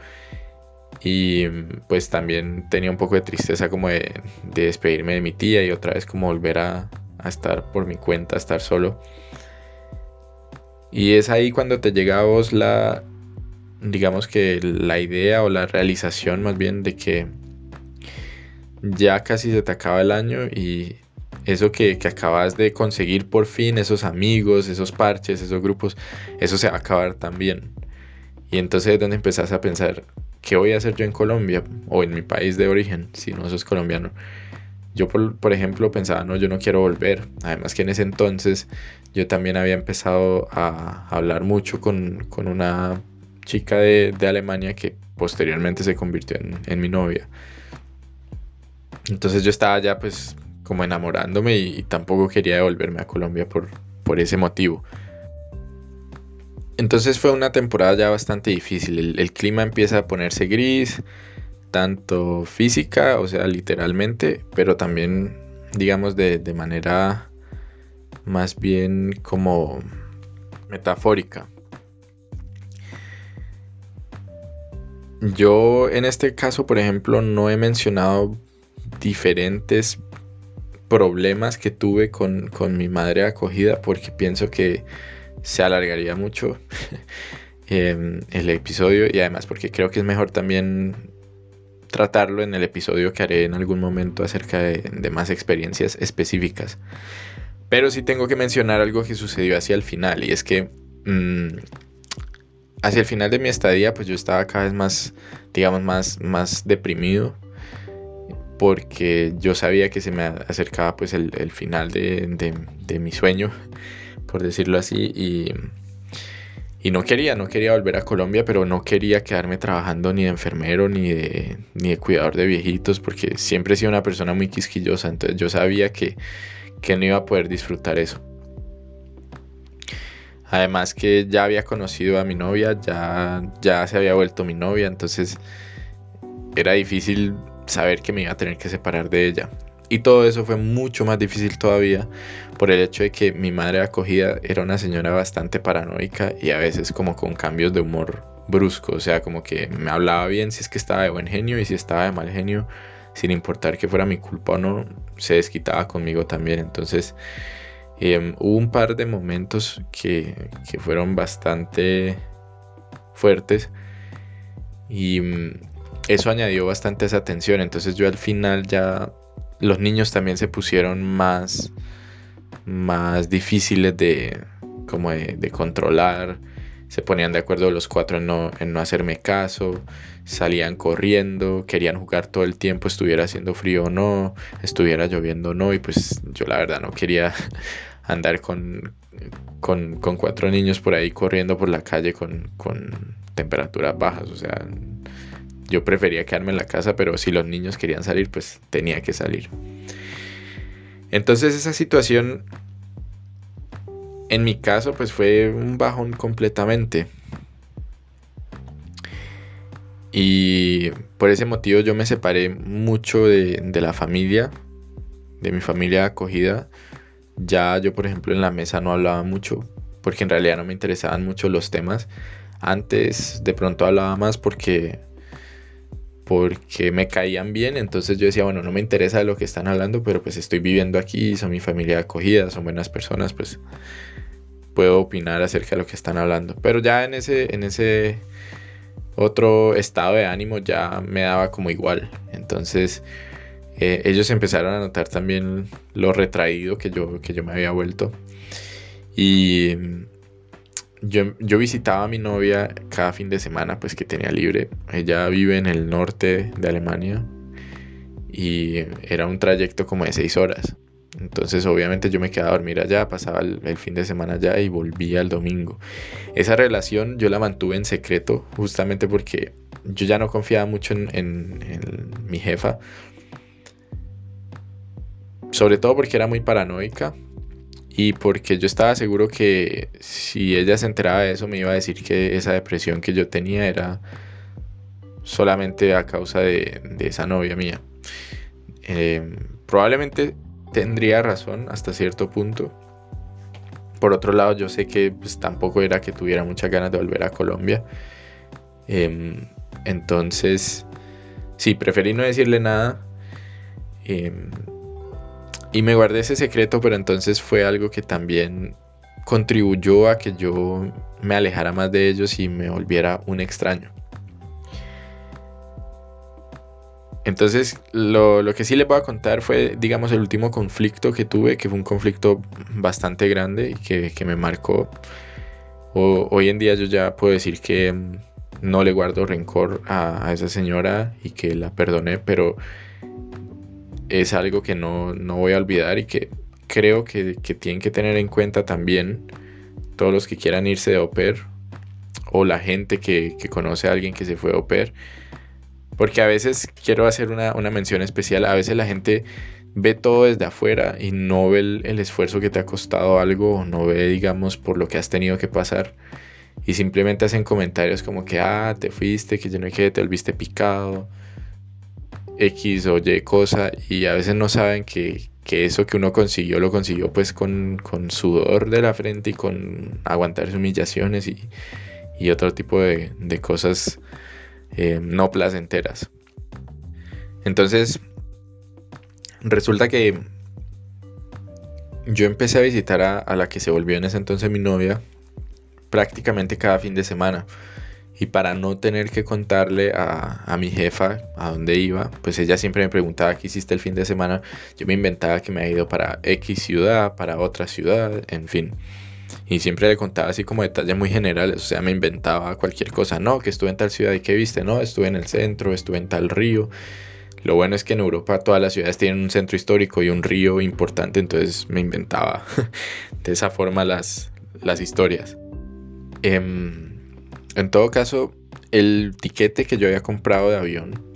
Y pues también tenía un poco de tristeza como de, despedirme de mi tía y otra vez como volver a, estar por mi cuenta, a estar solo. Y es ahí cuando te llega a vos la, digamos que la idea o la realización más bien de que ya casi se te acaba el año y eso que, que, acabas de conseguir por fin, esos amigos, esos parches, esos grupos, eso se va a acabar también. Y entonces es donde empezás a pensar, ¿qué voy a hacer yo en Colombia o en mi país de origen si no sos colombiano? Yo, por, ejemplo, pensaba, no, yo no quiero volver. Además que en ese entonces yo también había empezado a hablar mucho con, una chica de, Alemania que posteriormente se convirtió en, mi novia. Entonces yo estaba ya pues como enamorándome y, tampoco quería devolverme a Colombia por, por ese motivo. Entonces fue una temporada ya bastante difícil. El, clima empieza a ponerse gris, tanto física, o sea, literalmente, pero también, digamos, de, manera más bien como metafórica. Yo en este caso, por ejemplo, no he mencionado diferentes problemas que tuve con, con mi madre acogida porque pienso que se alargaría mucho em, el episodio y además porque creo que es mejor también tratarlo en el episodio que haré en algún momento acerca de, más experiencias específicas. Pero sí tengo que mencionar algo que sucedió hacia el final y es que mm, hacia el final de mi estadía, pues yo estaba cada vez más, digamos, más, más deprimido porque yo sabía que se me acercaba pues el, final de, mi sueño, por decirlo así, y, y, no quería, no quería volver a Colombia, pero no quería quedarme trabajando ni de enfermero ni de, ni de cuidador de viejitos, porque siempre he sido una persona muy quisquillosa, entonces yo sabía que, que no iba a poder disfrutar eso. Además que ya había conocido a mi novia, ya, ya se había vuelto mi novia, entonces era difícil saber que me iba a tener que separar de ella. Y todo eso fue mucho más difícil todavía por el hecho de que mi madre acogida era una señora bastante paranoica y a veces como con cambios de humor brusco, o sea, como que me hablaba bien si es que estaba de buen genio y si estaba de mal genio, sin importar que fuera mi culpa o no, se desquitaba conmigo también. Entonces Em, hubo un par de momentos que, fueron bastante fuertes y mm, eso añadió bastante esa tensión. Entonces yo al final ya los niños también se pusieron más, más difíciles de, como de, controlar. Se ponían de acuerdo los cuatro en no, en no hacerme caso, salían corriendo, querían jugar todo el tiempo, estuviera haciendo frío o no, estuviera lloviendo o no, y pues yo la verdad no quería andar con, con, cuatro niños por ahí corriendo por la calle con, con temperaturas bajas. O sea, yo prefería quedarme en la casa, pero si los niños querían salir, pues tenía que salir. Entonces esa situación, en mi caso, pues fue un bajón completamente. Y por ese motivo yo me separé mucho de, de la familia, de mi familia acogida ya yo, por ejemplo, en la mesa no hablaba mucho, porque en realidad no me interesaban mucho los temas. Antes de pronto hablaba más porque porque me caían bien, entonces yo decía, bueno, no me interesa de lo que están hablando, pero pues estoy viviendo aquí, son mi familia acogida, son buenas personas, pues puedo opinar acerca de lo que están hablando. Pero ya en ese, en ese otro estado de ánimo ya me daba como igual. Entonces eh, ellos empezaron a notar también lo retraído que yo, que yo me había vuelto. Y yo, yo, visitaba a mi novia cada fin de semana, pues que tenía libre. Ella vive en el norte de Alemania y era un trayecto como de seis horas. Entonces obviamente yo me quedaba a dormir allá, pasaba el, fin de semana allá y volvía el domingo. Esa relación yo la mantuve en secreto justamente porque yo ya no confiaba mucho en, en mi jefa sobre todo porque era muy paranoica y porque yo estaba seguro que si ella se enteraba de eso me iba a decir que esa depresión que yo tenía era solamente a causa de, esa novia mía. Em, probablemente tendría razón hasta cierto punto. Por otro lado, yo sé que pues, tampoco era que tuviera muchas ganas de volver a Colombia. Em, entonces, sí, preferí no decirle nada. Em, y me guardé ese secreto, pero entonces fue algo que también contribuyó a que yo me alejara más de ellos y me volviera un extraño. Entonces, lo, que sí les voy a contar fue, digamos, el último conflicto que tuve, que fue un conflicto bastante grande y que, me marcó. hoy en día yo ya puedo decir que mm, no le guardo rencor a, a esa señora y que la perdoné, pero es algo que no, voy a olvidar y que creo que, tienen que tener en cuenta también todos los que quieran irse de au o la gente que, conoce a alguien que se fue de au Porque a veces quiero hacer una, mención especial, a veces la gente ve todo desde afuera y no ve el, esfuerzo que te ha costado algo no ve, digamos, por lo que has tenido que pasar. Y simplemente hacen comentarios como que, ah, te fuiste, que yo no hay que te volviste picado X o Y cosa y a veces no saben que, eso que uno consiguió lo consiguió pues con, sudor de la frente y con aguantar humillaciones y, otro tipo de, cosas eh, no placenteras. Entonces, resulta que yo empecé a visitar a, a la que se volvió en ese entonces mi novia prácticamente cada fin de semana. Y para no tener que contarle a, mi jefa a dónde iba, pues ella siempre me preguntaba qué hiciste el fin de semana. Yo me inventaba que me había ido para X ciudad, para otra ciudad, en fin. Y siempre le contaba así como detalles muy generales, o sea, me inventaba cualquier cosa, no, que estuve en tal ciudad y que viste, no, estuve en el centro, estuve en tal río. Lo bueno es que en Europa todas las ciudades tienen un centro histórico y un río importante, entonces me inventaba de esa forma las, las historias. Em, en todo caso, el tiquete que yo había comprado de avión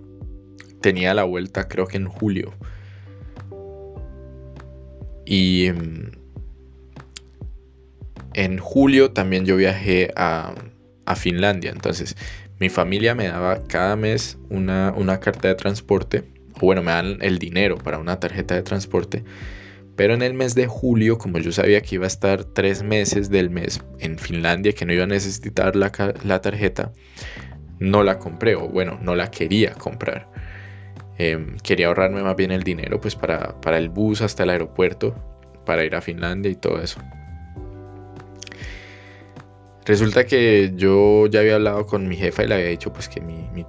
tenía la vuelta creo que en julio. Y em, en julio también yo viajé a, Finlandia. Entonces mi familia me daba cada mes una, una carta de transporte. O bueno, me dan el dinero para una tarjeta de transporte. Pero en el mes de julio, como yo sabía que iba a estar tres meses del mes en Finlandia, que no iba a necesitar la, tarjeta, no la compré, o bueno, no la quería comprar. Em, quería ahorrarme más bien el dinero pues para, el bus hasta el aeropuerto, para ir a Finlandia y todo eso. Resulta que yo ya había hablado con mi jefa y le había dicho pues que mi, mi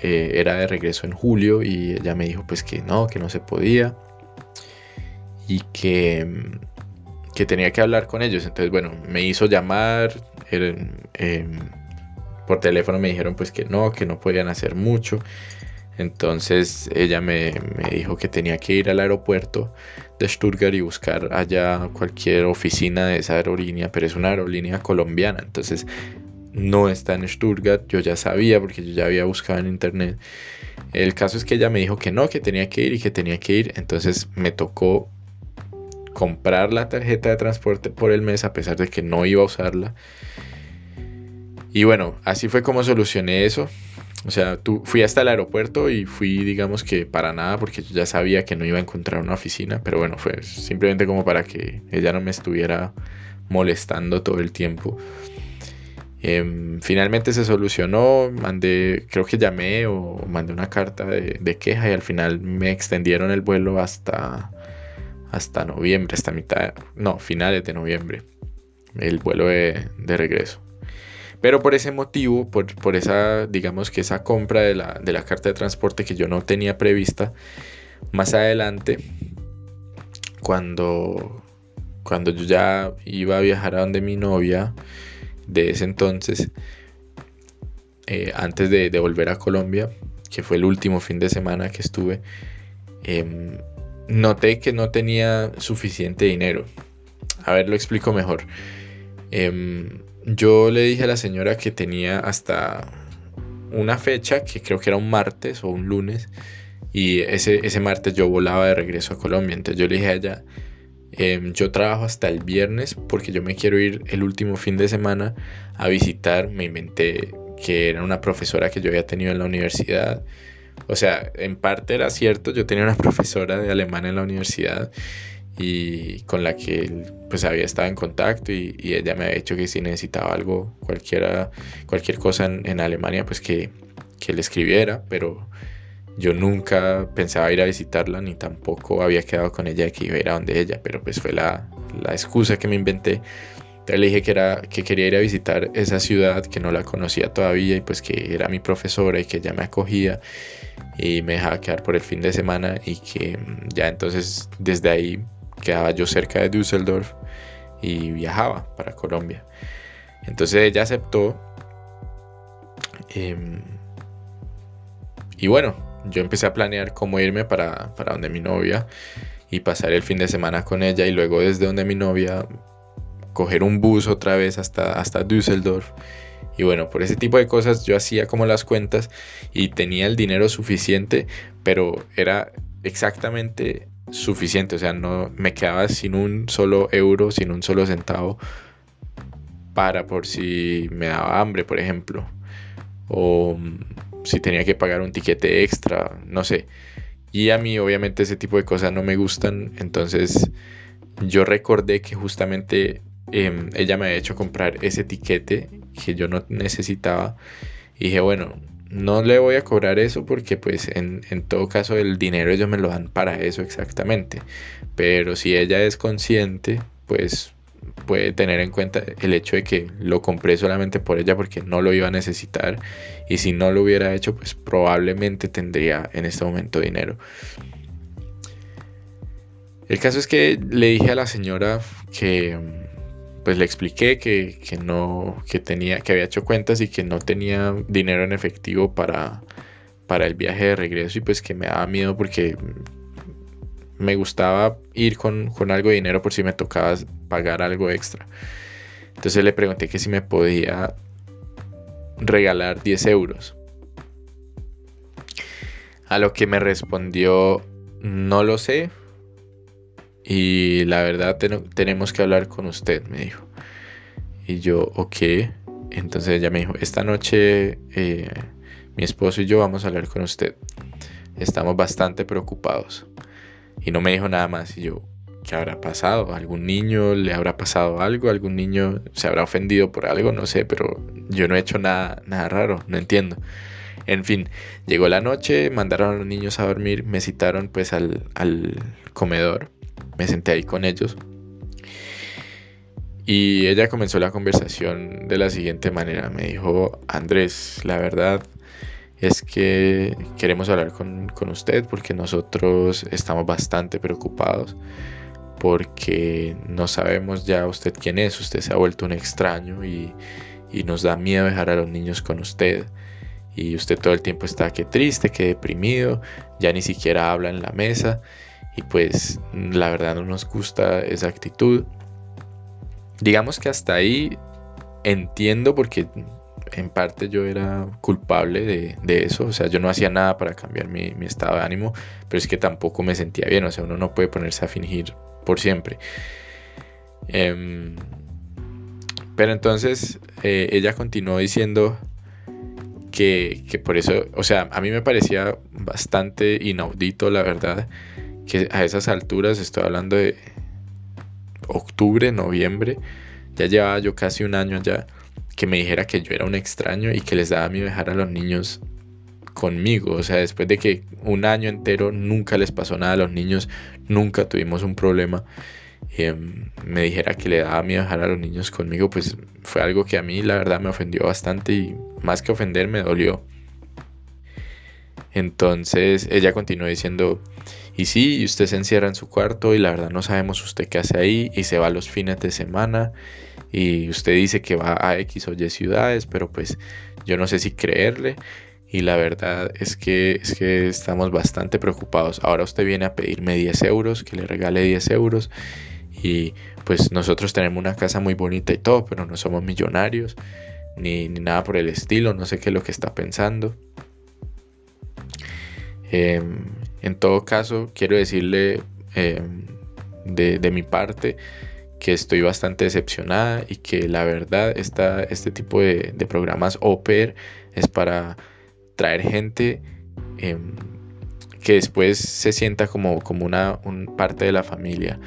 eh, era de regreso en julio y ella me dijo pues que no, que no se podía y que, que tenía que hablar con ellos. Entonces bueno, me hizo llamar, em, por teléfono me dijeron pues que no, que no podían hacer mucho entonces ella me, dijo que tenía que ir al aeropuerto de Stuttgart y buscar allá cualquier oficina de esa aerolínea, pero es una aerolínea colombiana, entonces no está en Stuttgart, yo ya sabía porque yo ya había buscado en internet. El caso es que ella me dijo que no, que tenía que ir y que tenía que ir, entonces me tocó comprar la tarjeta de transporte por el mes a pesar de que no iba a usarla. Y bueno, así fue como solucioné eso. O sea, fui hasta el aeropuerto y fui, digamos que para nada, porque yo ya sabía que no iba a encontrar una oficina, pero bueno, fue simplemente como para que ella no me estuviera molestando todo el tiempo. Em, finalmente se solucionó, mandé, creo que llamé o mandé una carta de, queja y al final me extendieron el vuelo hasta, hasta noviembre, hasta mitad, no, finales de noviembre, el vuelo de regreso. Pero por ese motivo, por, esa, digamos que esa compra de la, de la carta de transporte que yo no tenía prevista, más adelante, cuando, cuando yo ya iba a viajar a donde mi novia de ese entonces, eh, antes de, volver a Colombia, que fue el último fin de semana que estuve, em, noté que no tenía suficiente dinero. A ver, lo explico mejor. Em, yo le dije a la señora que tenía hasta una fecha, que creo que era un martes o un lunes, y ese, ese martes yo volaba de regreso a Colombia. Entonces yo le dije a em, yo trabajo hasta el viernes porque yo me quiero ir el último fin de semana a visitar, me inventé que era una profesora que yo había tenido en la universidad. O sea, en parte era cierto, yo tenía una profesora de alemán en la universidad y con la que pues había estado en contacto y, ella me había dicho que si necesitaba algo, cualquiera, cualquier cosa en, Alemania, pues que, que, le escribiera, pero yo nunca pensaba ir a visitarla ni tampoco había quedado con ella que iba a ir a donde ella, pero pues fue la, la excusa que me inventé. Entonces le dije que, era, que quería ir a visitar esa ciudad, que no la conocía todavía y pues que era mi profesora y que ella me acogía y me dejaba quedar por el fin de semana y que ya entonces desde ahí quedaba yo cerca de Düsseldorf y viajaba para Colombia. Entonces ella aceptó. Em, y bueno, yo empecé a planear cómo irme para, para donde mi novia y pasar el fin de semana con ella y luego desde donde mi novia coger un bus otra vez hasta, hasta Düsseldorf. Y bueno, por ese tipo de cosas yo hacía como las cuentas y tenía el dinero suficiente, pero era exactamente suficiente, o sea, no me quedaba sin un solo euro, sin un solo centavo para por si me daba hambre, por ejemplo, o mm, si tenía que pagar un tiquete extra, no sé. Y a mí obviamente ese tipo de cosas no me gustan, entonces yo recordé que justamente em, ella me había hecho comprar ese tiquete que yo no necesitaba y dije, bueno, no le voy a cobrar eso porque pues en, todo caso el dinero ellos me lo dan para eso exactamente. Pero si ella es consciente, pues puede tener en cuenta el hecho de que lo compré solamente por ella porque no lo iba a necesitar y si no lo hubiera hecho pues probablemente tendría en este momento dinero. El caso es que le dije a la señora que pues le expliqué que, que, no, que tenía, que había hecho cuentas y que no tenía dinero en efectivo para, para el viaje de regreso y pues que me daba miedo porque me gustaba ir con, con algo de dinero por si me tocaba pagar algo extra. Entonces le pregunté que si me podía regalar 10 euros. A lo que me respondió, no lo sé. Y la verdad tenemos que hablar con usted, me dijo. Y yo, ok. Entonces ella me dijo, esta noche eh, mi esposo y yo vamos a hablar con usted. Estamos bastante preocupados. Y no me dijo nada más. Y yo, ¿qué habrá pasado? ¿Algún niño le habrá pasado algo? ¿Algún niño se habrá ofendido por algo? No sé, pero yo no he hecho nada, nada raro, no entiendo. En fin, llegó la noche, mandaron a los niños a dormir, me citaron pues al, al comedor, me senté ahí con ellos. Y ella comenzó la conversación de la siguiente manera. Me dijo, Andrés, la verdad, es que queremos hablar con, usted porque nosotros estamos bastante preocupados porque no sabemos ya usted quién es, usted se ha vuelto un extraño y, nos da miedo dejar a los niños con usted y usted todo el tiempo está que triste, que deprimido, ya ni siquiera habla en la mesa y pues la verdad no nos gusta esa actitud. Digamos que hasta ahí entiendo porque en parte yo era culpable de, eso, o sea, yo no hacía nada para cambiar mi, estado de ánimo, pero es que tampoco me sentía bien, o sea, uno no puede ponerse a fingir por siempre. Em, pero entonces eh, ella continuó diciendo que, que, por eso, o sea, a mí me parecía bastante inaudito, la verdad, que a esas alturas, estoy hablando de octubre, noviembre, ya llevaba yo casi un año ya que me dijera que yo era un extraño y que les daba miedo dejar a los niños conmigo. O sea, después de que un año entero nunca les pasó nada a los niños, nunca tuvimos un problema, em, me dijera que le daba miedo dejar a los niños conmigo, pues fue algo que a mí la verdad me ofendió bastante y más que ofender me dolió. Entonces ella continuó diciendo, y sí, usted se encierra en su cuarto y la verdad no sabemos usted qué hace ahí y se va los fines de semana y usted dice que va a X o Y ciudades, pero pues yo no sé si creerle y la verdad es que, es que estamos bastante preocupados. Ahora usted viene a pedirme 10 euros, que le regale 10 euros y pues nosotros tenemos una casa muy bonita y todo, pero no somos millonarios ni, nada por el estilo, no sé qué es lo que está pensando. Em, en todo caso, quiero decirle em, de, mi parte que estoy bastante decepcionada y que la verdad esta, este tipo de, programas OPER es para traer gente em, que después se sienta como, como una parte de la familia.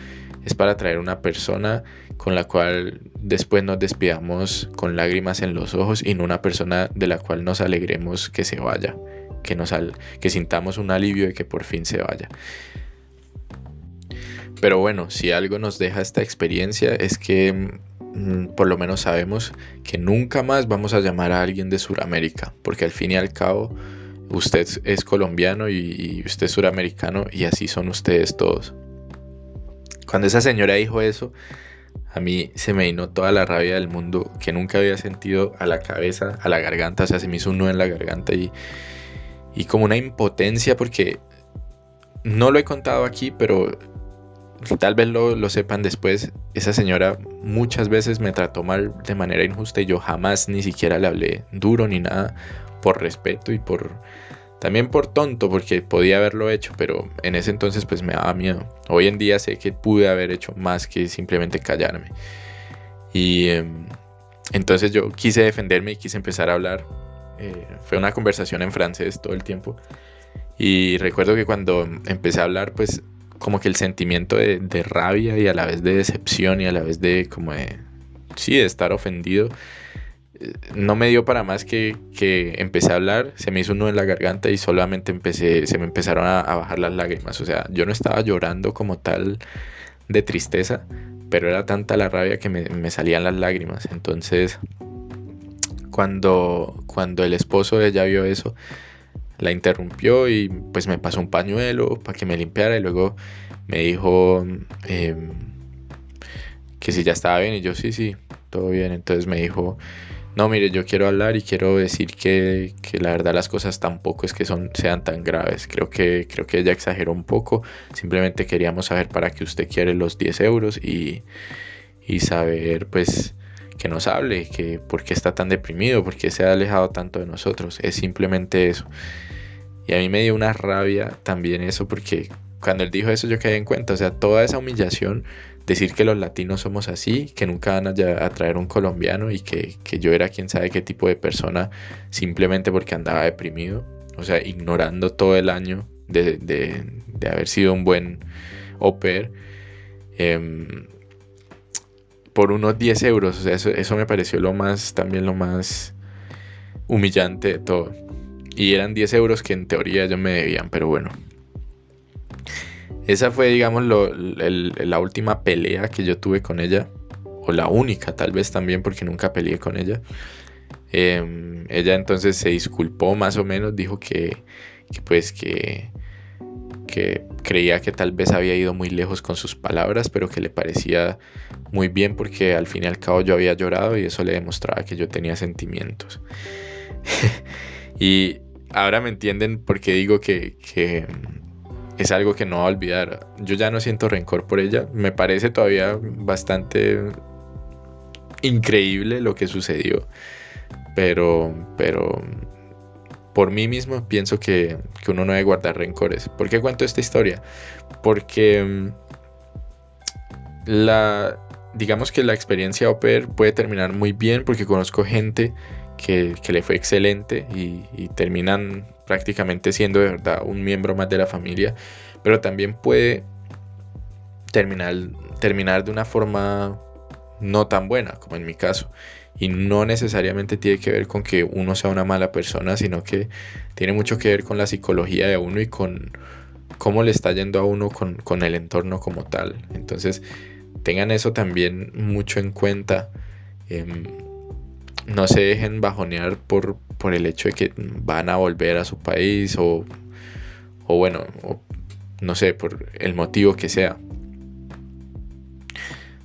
Es para traer una persona con la cual después nos despidamos con lágrimas en los ojos y no una persona de la cual nos alegremos que se vaya, que, nos que sintamos un alivio de que por fin se vaya. Pero bueno, si algo nos deja esta experiencia es que mm, por lo menos sabemos que nunca más vamos a llamar a alguien de Sudamérica, porque al fin y al cabo usted es colombiano y, usted es suramericano y así son ustedes todos. Cuando esa señora dijo eso, a mí se me vino toda la rabia del mundo que nunca había sentido a la cabeza, a la garganta, o sea, se me hizo un nudo en la garganta y, y como una impotencia porque no lo he contado aquí, pero tal vez lo, sepan después, esa señora muchas veces me trató mal de manera injusta y yo jamás ni siquiera le hablé duro ni nada por respeto y por también por tonto porque podía haberlo hecho, pero en ese entonces pues me daba miedo. Hoy en día sé que pude haber hecho más que simplemente callarme. Y em, entonces yo quise defenderme y quise empezar a hablar. Eh, fue una conversación en francés todo el tiempo. Y recuerdo que cuando empecé a hablar, pues como que el sentimiento de, rabia y a la vez de decepción y a la vez de como de, sí, de estar ofendido, eh, no me dio para más que, que empecé a hablar, se me hizo uno en la garganta y solamente empecé, se me empezaron a, bajar las lágrimas. O sea, yo no estaba llorando como tal de tristeza, pero era tanta la rabia que me salían las lágrimas. Entonces, cuando, cuando el esposo de ella vio eso, la interrumpió y pues me pasó un pañuelo para que me limpiara y luego me dijo em, que si ya estaba bien y yo sí, sí, todo bien. Entonces me dijo, no, mire, yo quiero hablar y quiero decir que, que, la verdad las cosas tampoco es que son, sean tan graves. Creo que, creo que ella exageró un poco. Simplemente queríamos saber para qué usted quiere los 10 euros y, y saber pues que nos hable, que por qué está tan deprimido, por qué se ha alejado tanto de nosotros. Es simplemente eso. Y a mí me dio una rabia también eso porque cuando él dijo eso yo quedé en cuenta, o sea, toda esa humillación, decir que los latinos somos así, que nunca van a, traer un colombiano y que, yo era quien sabe qué tipo de persona simplemente porque andaba deprimido, o sea, ignorando todo el año de, haber sido un buen au pair. Em, por unos 10 euros. O sea, eso, eso, me pareció lo más, también lo más humillante de todo. Y eran 10 euros que en teoría ellos me debían, pero bueno. Esa fue, digamos, la última pelea que yo tuve con ella. O la única, tal vez también, porque nunca peleé con ella. Em, ella entonces se disculpó más o menos, dijo que pues que que creía que tal vez había ido muy lejos con sus palabras, pero que le parecía muy bien porque al fin y al cabo yo había llorado y eso le demostraba que yo tenía sentimientos. y ahora me entienden por qué digo que, es algo que no va a olvidar. Yo ya no siento rencor por ella, me parece todavía bastante increíble lo que sucedió, pero, pero por mí mismo pienso que, uno no debe guardar rencores. ¿Por qué cuento esta historia? Porque mm, la, digamos que la experiencia au puede terminar muy bien porque conozco gente que, le fue excelente y, y, terminan prácticamente siendo de verdad un miembro más de la familia, pero también puede terminar, terminar de una forma no tan buena como en mi caso. Y no necesariamente tiene que ver con que uno sea una mala persona, sino que tiene mucho que ver con la psicología de uno y con cómo le está yendo a uno con, el entorno como tal. Entonces, tengan eso también mucho en cuenta. Em, no se dejen bajonear por, por el hecho de que van a volver a su país o, o bueno, no sé, por el motivo que sea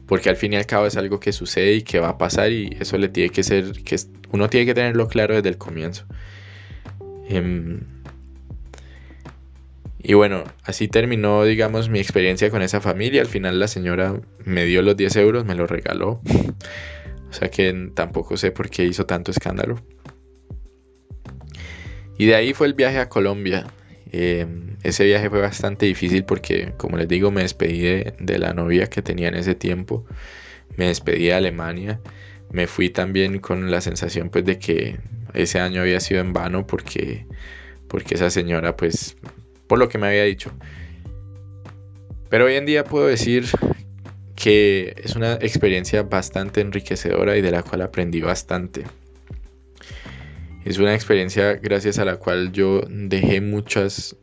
porque al fin y al cabo es algo que sucede y que va a pasar y eso le tiene que ser, que uno tiene que tenerlo claro desde el comienzo. Em, y bueno, así terminó, digamos, mi experiencia con esa familia. Al final la señora me dio los 10 euros, me lo regaló. o sea que tampoco sé por qué hizo tanto escándalo. Y de ahí fue el viaje a Colombia. Em, ese viaje fue bastante difícil porque, como les digo, me despedí de, la novia que tenía en ese tiempo. Me despedí de Alemania. Me fui también con la sensación pues de que ese año había sido en vano porque, porque esa señora pues por lo que me había dicho. Pero hoy en día puedo decir que es una experiencia bastante enriquecedora y de la cual aprendí bastante. Es una experiencia gracias a la cual yo dejé muchas,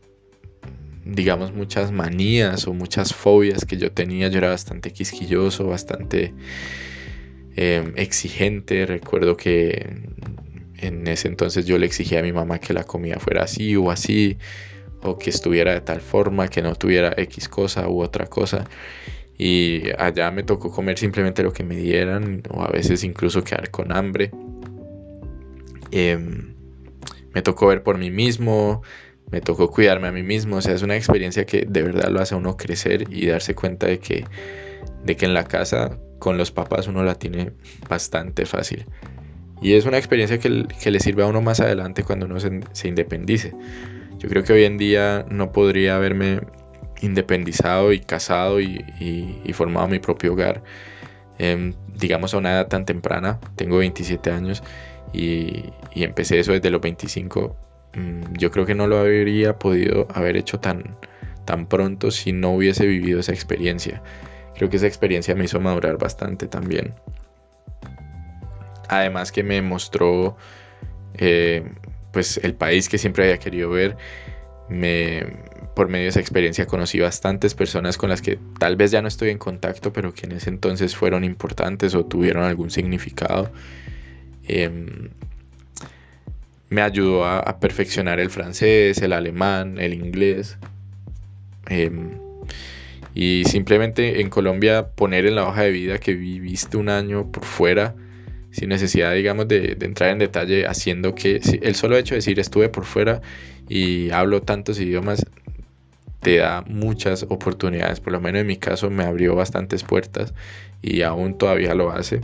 digamos, muchas manías o muchas fobias que yo tenía. Yo era bastante quisquilloso, bastante em, exigente. Recuerdo que en ese entonces yo le exigía a mi mamá que la comida fuera así o así, o que estuviera de tal forma, que no tuviera X cosa u otra cosa. Y allá me tocó comer simplemente lo que me dieran, o a veces incluso quedar con hambre. Em, me tocó ver por mí mismo, me tocó cuidarme a mí mismo, o sea, es una experiencia que de verdad lo hace a uno crecer y darse cuenta de que, de que en la casa con los papás uno la tiene bastante fácil. Y es una experiencia que, que le sirve a uno más adelante cuando uno se, independice. Yo creo que hoy en día no podría haberme independizado y casado y, formado mi propio hogar, em, digamos a una edad tan temprana, tengo 27 años y, empecé eso desde los 25, mm, yo creo que no lo habría podido haber hecho tan, tan pronto si no hubiese vivido esa experiencia. Creo que esa experiencia me hizo madurar bastante también. Además que me mostró eh, pues el país que siempre había querido ver. Me, por medio de esa experiencia conocí bastantes personas con las que tal vez ya no estoy en contacto, pero que en ese entonces fueron importantes o tuvieron algún significado. Em, me ayudó a, perfeccionar el francés, el alemán, el inglés. Em, Y simplemente en Colombia poner en la hoja de vida que viviste un año por fuera, sin necesidad, digamos, de, entrar en detalle, haciendo que el solo hecho de decir estuve por fuera y hablo tantos idiomas, te da muchas oportunidades. Por lo menos en mi caso me abrió bastantes puertas y aún todavía lo hace.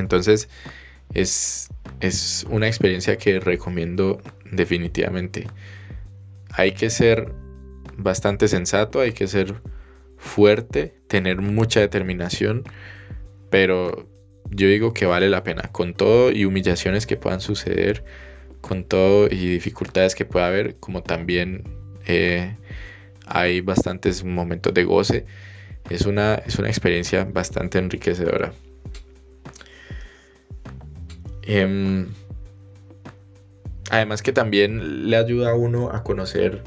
Entonces es, es una experiencia que recomiendo definitivamente. Hay que ser bastante sensato, hay que ser fuerte, tener mucha determinación, pero yo digo que vale la pena, con todo y humillaciones que puedan suceder, con todo y dificultades que pueda haber, como también eh, hay bastantes momentos de goce, es una, es una experiencia bastante enriquecedora. Em, además que también le ayuda a uno a conocer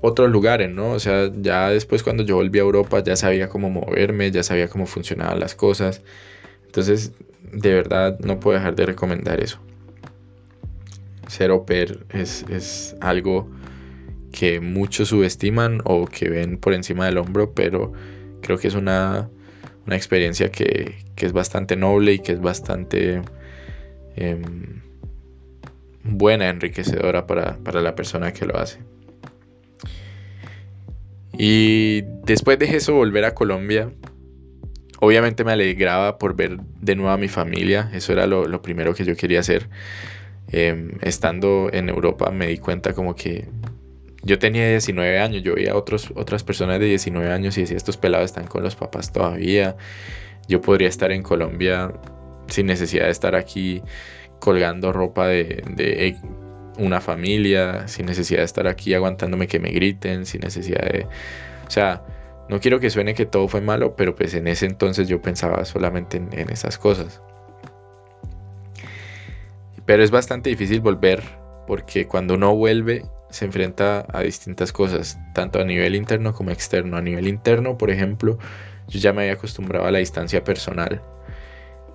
otros lugares, ¿no? O sea, ya después cuando yo volví a Europa ya sabía cómo moverme, ya sabía cómo funcionaban las cosas. Entonces, de verdad, no puedo dejar de recomendar eso. Ser au es, es algo que muchos subestiman o que ven por encima del hombro, pero creo que es una, una experiencia que, que, es bastante noble y que es bastante em, buena, enriquecedora para, para la persona que lo hace. Y después de eso volver a Colombia, obviamente me alegraba por ver de nuevo a mi familia, eso era lo, primero que yo quería hacer. Em, estando en Europa me di cuenta como que yo tenía 19 años, yo veía otros, otras personas de 19 años y decía, estos pelados están con los papás todavía, yo podría estar en Colombia sin necesidad de estar aquí colgando ropa de, una familia, sin necesidad de estar aquí aguantándome que me griten, sin necesidad de... O sea, no quiero que suene que todo fue malo, pero pues en ese entonces yo pensaba solamente en, esas cosas. Pero es bastante difícil volver porque cuando uno vuelve se enfrenta a distintas cosas, tanto a nivel interno como externo. A nivel interno, por ejemplo, yo ya me había acostumbrado a la distancia personal.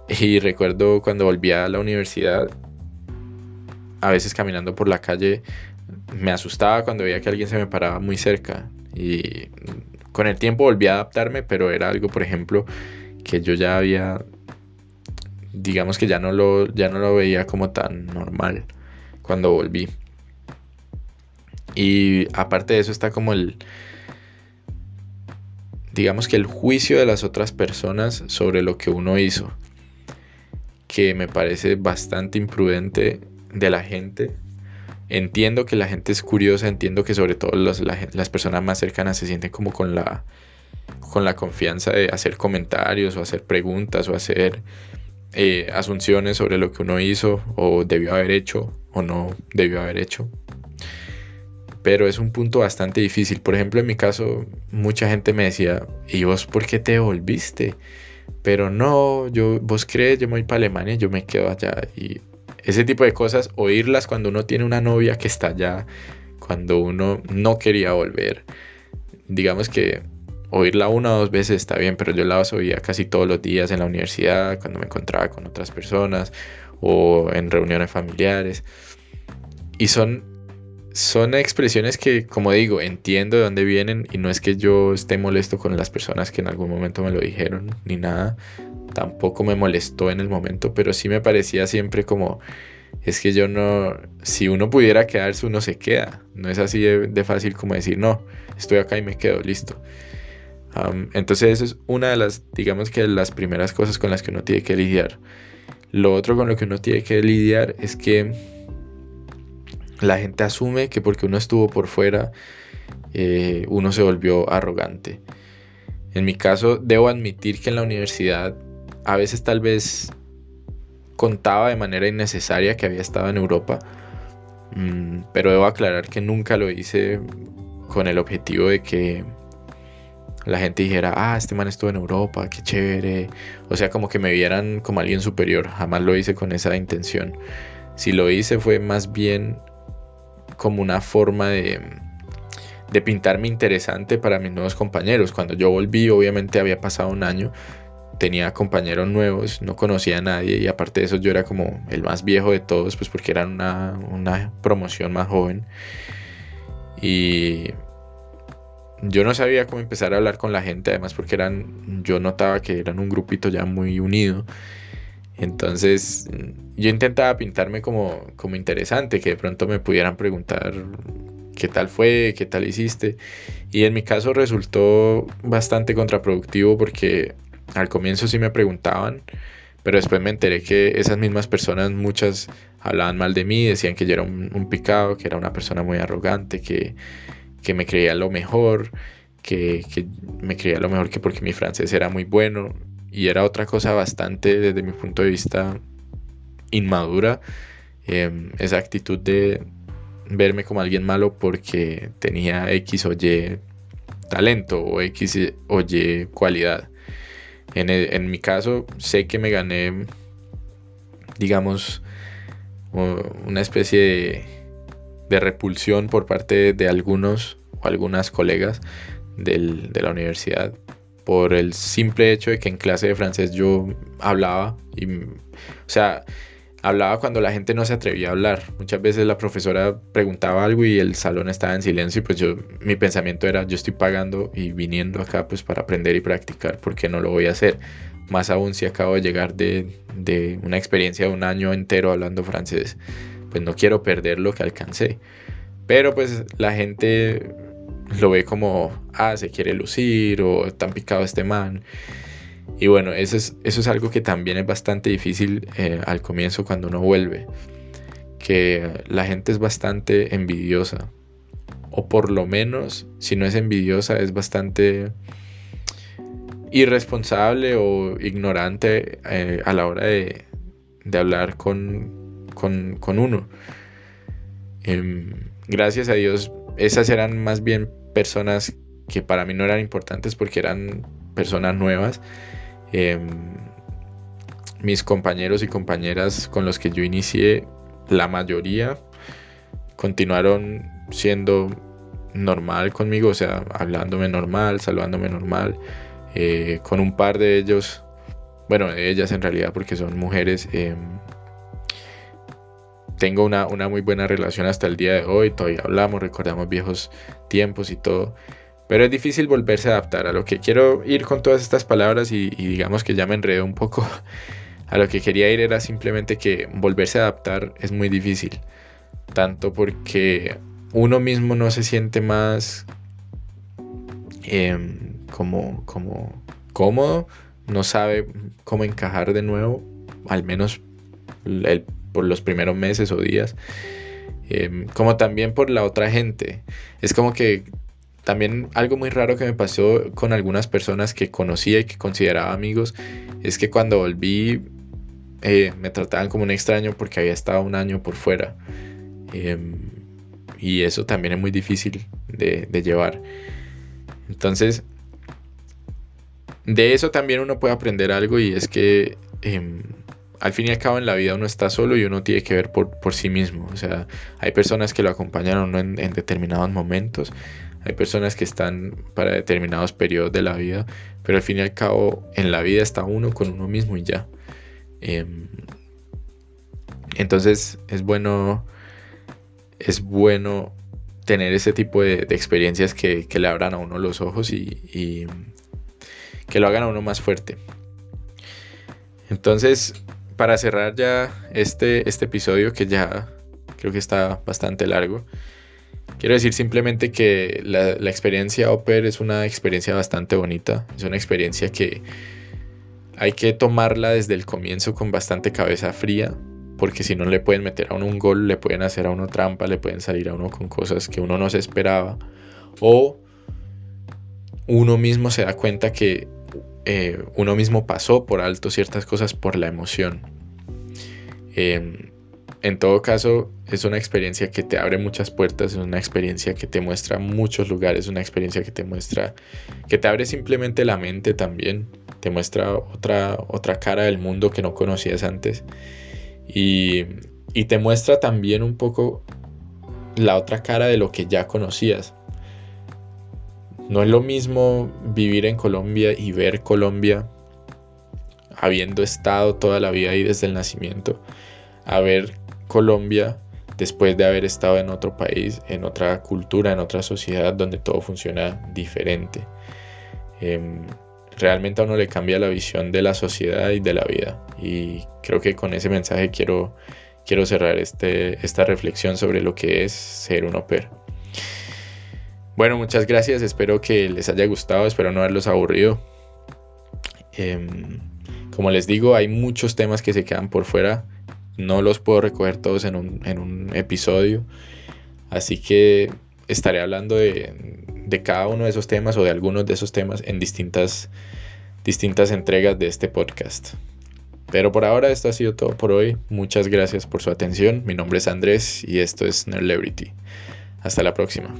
Y recuerdo cuando volví a la universidad, a veces caminando por la calle me asustaba cuando veía que alguien se me paraba muy cerca y con el tiempo volví a adaptarme, pero era algo, por ejemplo, que yo ya había, digamos que ya no lo, ya no lo veía como tan normal cuando volví. Y aparte de eso está como el, digamos que el juicio de las otras personas sobre lo que uno hizo, que me parece bastante imprudente de la gente. Entiendo que la gente es curiosa, entiendo que sobre todo las personas más cercanas se sienten como con la, con la confianza de hacer comentarios o hacer preguntas o hacer eh, asunciones sobre lo que uno hizo o debió haber hecho o no debió haber hecho. Pero es un punto bastante difícil. Por ejemplo, en mi caso, mucha gente me decía, ¿y vos por qué te volviste? Pero no, yo, vos crees, yo me voy para Alemania, yo me quedo allá. Y ese tipo de cosas, oírlas cuando uno tiene una novia que está allá, cuando uno no quería volver. Digamos que oírla una o dos veces está bien, pero yo la oía casi todos los días en la universidad, cuando me encontraba con otras personas o en reuniones familiares. Y son, son expresiones que, como digo, entiendo de dónde vienen y no es que yo esté molesto con las personas que en algún momento me lo dijeron ni nada tampoco me molestó en el momento, pero sí me parecía siempre como, es que yo no, si uno pudiera quedarse, uno se queda. No es así de, fácil como decir, no, estoy acá y me quedo, listo. entonces eso es una de las, digamos que las primeras cosas con las que uno tiene que lidiar. Lo otro con lo que uno tiene que lidiar es que la gente asume que porque uno estuvo por fuera, eh, uno se volvió arrogante. En mi caso, debo admitir que en la universidad a veces tal vez contaba de manera innecesaria que había estado en Europa, mm, pero debo aclarar que nunca lo hice con el objetivo de que la gente dijera, ah, este man estuvo en Europa, qué chévere. O sea, como que me vieran como alguien superior. Jamás lo hice con esa intención. Si lo hice fue más bien como una forma de, pintarme interesante para mis nuevos compañeros. Cuando yo volví, obviamente había pasado un año, tenía compañeros nuevos, no conocía a nadie y aparte de eso yo era como el más viejo de todos, pues porque era una, promoción más joven. Y yo no sabía cómo empezar a hablar con la gente, además porque eran, yo notaba que eran un grupito ya muy unido. Entonces yo intentaba pintarme como, como interesante, que de pronto me pudieran preguntar qué tal fue, qué tal hiciste. Y en mi caso resultó bastante contraproductivo porque al comienzo sí me preguntaban, pero después me enteré que esas mismas personas, muchas hablaban mal de mí, decían que yo era un, picado, que era una persona muy arrogante, que, que me creía lo mejor, que, que, me creía lo mejor que porque mi francés era muy bueno. Y era otra cosa bastante, desde mi punto de vista, inmadura. Em, esa actitud de verme como alguien malo porque tenía X o Y talento o X o Y cualidad. En, en mi caso, sé que me gané, digamos, una especie de, de repulsión por parte de algunos o algunas colegas del, de la universidad por el simple hecho de que en clase de francés yo hablaba y, o sea, hablaba cuando la gente no se atrevía a hablar. Muchas veces la profesora preguntaba algo y el salón estaba en silencio y pues yo, mi pensamiento era, yo estoy pagando y viniendo acá pues para aprender y practicar, porque no lo voy a hacer? Más aún si acabo de llegar de, de una experiencia de un año entero hablando francés, pues no quiero perder lo que alcancé. Pero pues la gente lo ve como, ah, se quiere lucir o tan picado este man. Y bueno, eso es, eso es algo que también es bastante difícil eh, al comienzo cuando uno vuelve. Que la gente es bastante envidiosa. O por lo menos, si no es envidiosa, es bastante irresponsable o ignorante eh, a la hora de, de hablar con, con, con uno. Em, gracias a Dios, esas eran más bien personas que para mí no eran importantes porque eran personas nuevas. Em, mis compañeros y compañeras con los que yo inicié, la mayoría continuaron siendo normal conmigo, o sea, hablándome normal, saludándome normal. Eh, con un par de ellos, bueno, de ellas en realidad, porque son mujeres, em, tengo una, muy buena relación hasta el día de hoy, todavía hablamos, recordamos viejos tiempos y todo. Pero es difícil volverse a adaptar a lo que quiero ir con todas estas palabras y, digamos que ya me enredé un poco. A lo que quería ir era simplemente que volverse a adaptar es muy difícil. Tanto porque uno mismo no se siente más em, como, como cómodo, no sabe cómo encajar de nuevo, al menos el por los primeros meses o días, em, como también por la otra gente. Es como que también algo muy raro que me pasó con algunas personas que conocía y que consideraba amigos es que cuando volví eh, me trataban como un extraño porque había estado un año por fuera. Em, y eso también es muy difícil de, llevar. Entonces, de eso también uno puede aprender algo y es que em, al fin y al cabo en la vida uno está solo y uno tiene que ver por, sí mismo. O sea, hay personas que lo acompañan en, determinados momentos, hay personas que están para determinados periodos de la vida, pero al fin y al cabo en la vida está uno con uno mismo y ya. Em, entonces es bueno, es bueno tener ese tipo de, experiencias que, le abran a uno los ojos y, y que lo hagan a uno más fuerte. Entonces, para cerrar ya este, este episodio que ya creo que está bastante largo, quiero decir simplemente que la, experiencia Oper es una experiencia bastante bonita, es una experiencia que hay que tomarla desde el comienzo con bastante cabeza fría, porque si no le pueden meter a uno un gol, le pueden hacer a uno trampa, le pueden salir a uno con cosas que uno no se esperaba, o uno mismo se da cuenta que eh, uno mismo pasó por alto ciertas cosas por la emoción. Em, en todo caso, es una experiencia que te abre muchas puertas, es una experiencia que te muestra muchos lugares, una experiencia que te muestra, que te abre simplemente la mente también, te muestra otra, otra cara del mundo que no conocías antes y, y te muestra también un poco la otra cara de lo que ya conocías. No es lo mismo vivir en Colombia y ver Colombia habiendo estado toda la vida ahí desde el nacimiento, a ver Colombia después de haber estado en otro país, en otra cultura, en otra sociedad donde todo funciona diferente. Em, realmente a uno le cambia la visión de la sociedad y de la vida. Y creo que con ese mensaje quiero, quiero cerrar este, esta reflexión sobre lo que es ser un oper. Bueno, muchas gracias, espero que les haya gustado, espero no haberlos aburrido. Em, como les digo, hay muchos temas que se quedan por fuera, no los puedo recoger todos en un, episodio, así que estaré hablando de, de cada uno de esos temas o de algunos de esos temas en distintas, distintas entregas de este podcast. Pero por ahora esto ha sido todo por hoy. Muchas gracias por su atención. Mi nombre es Andrés y esto es Nerlebrity. Hasta la próxima.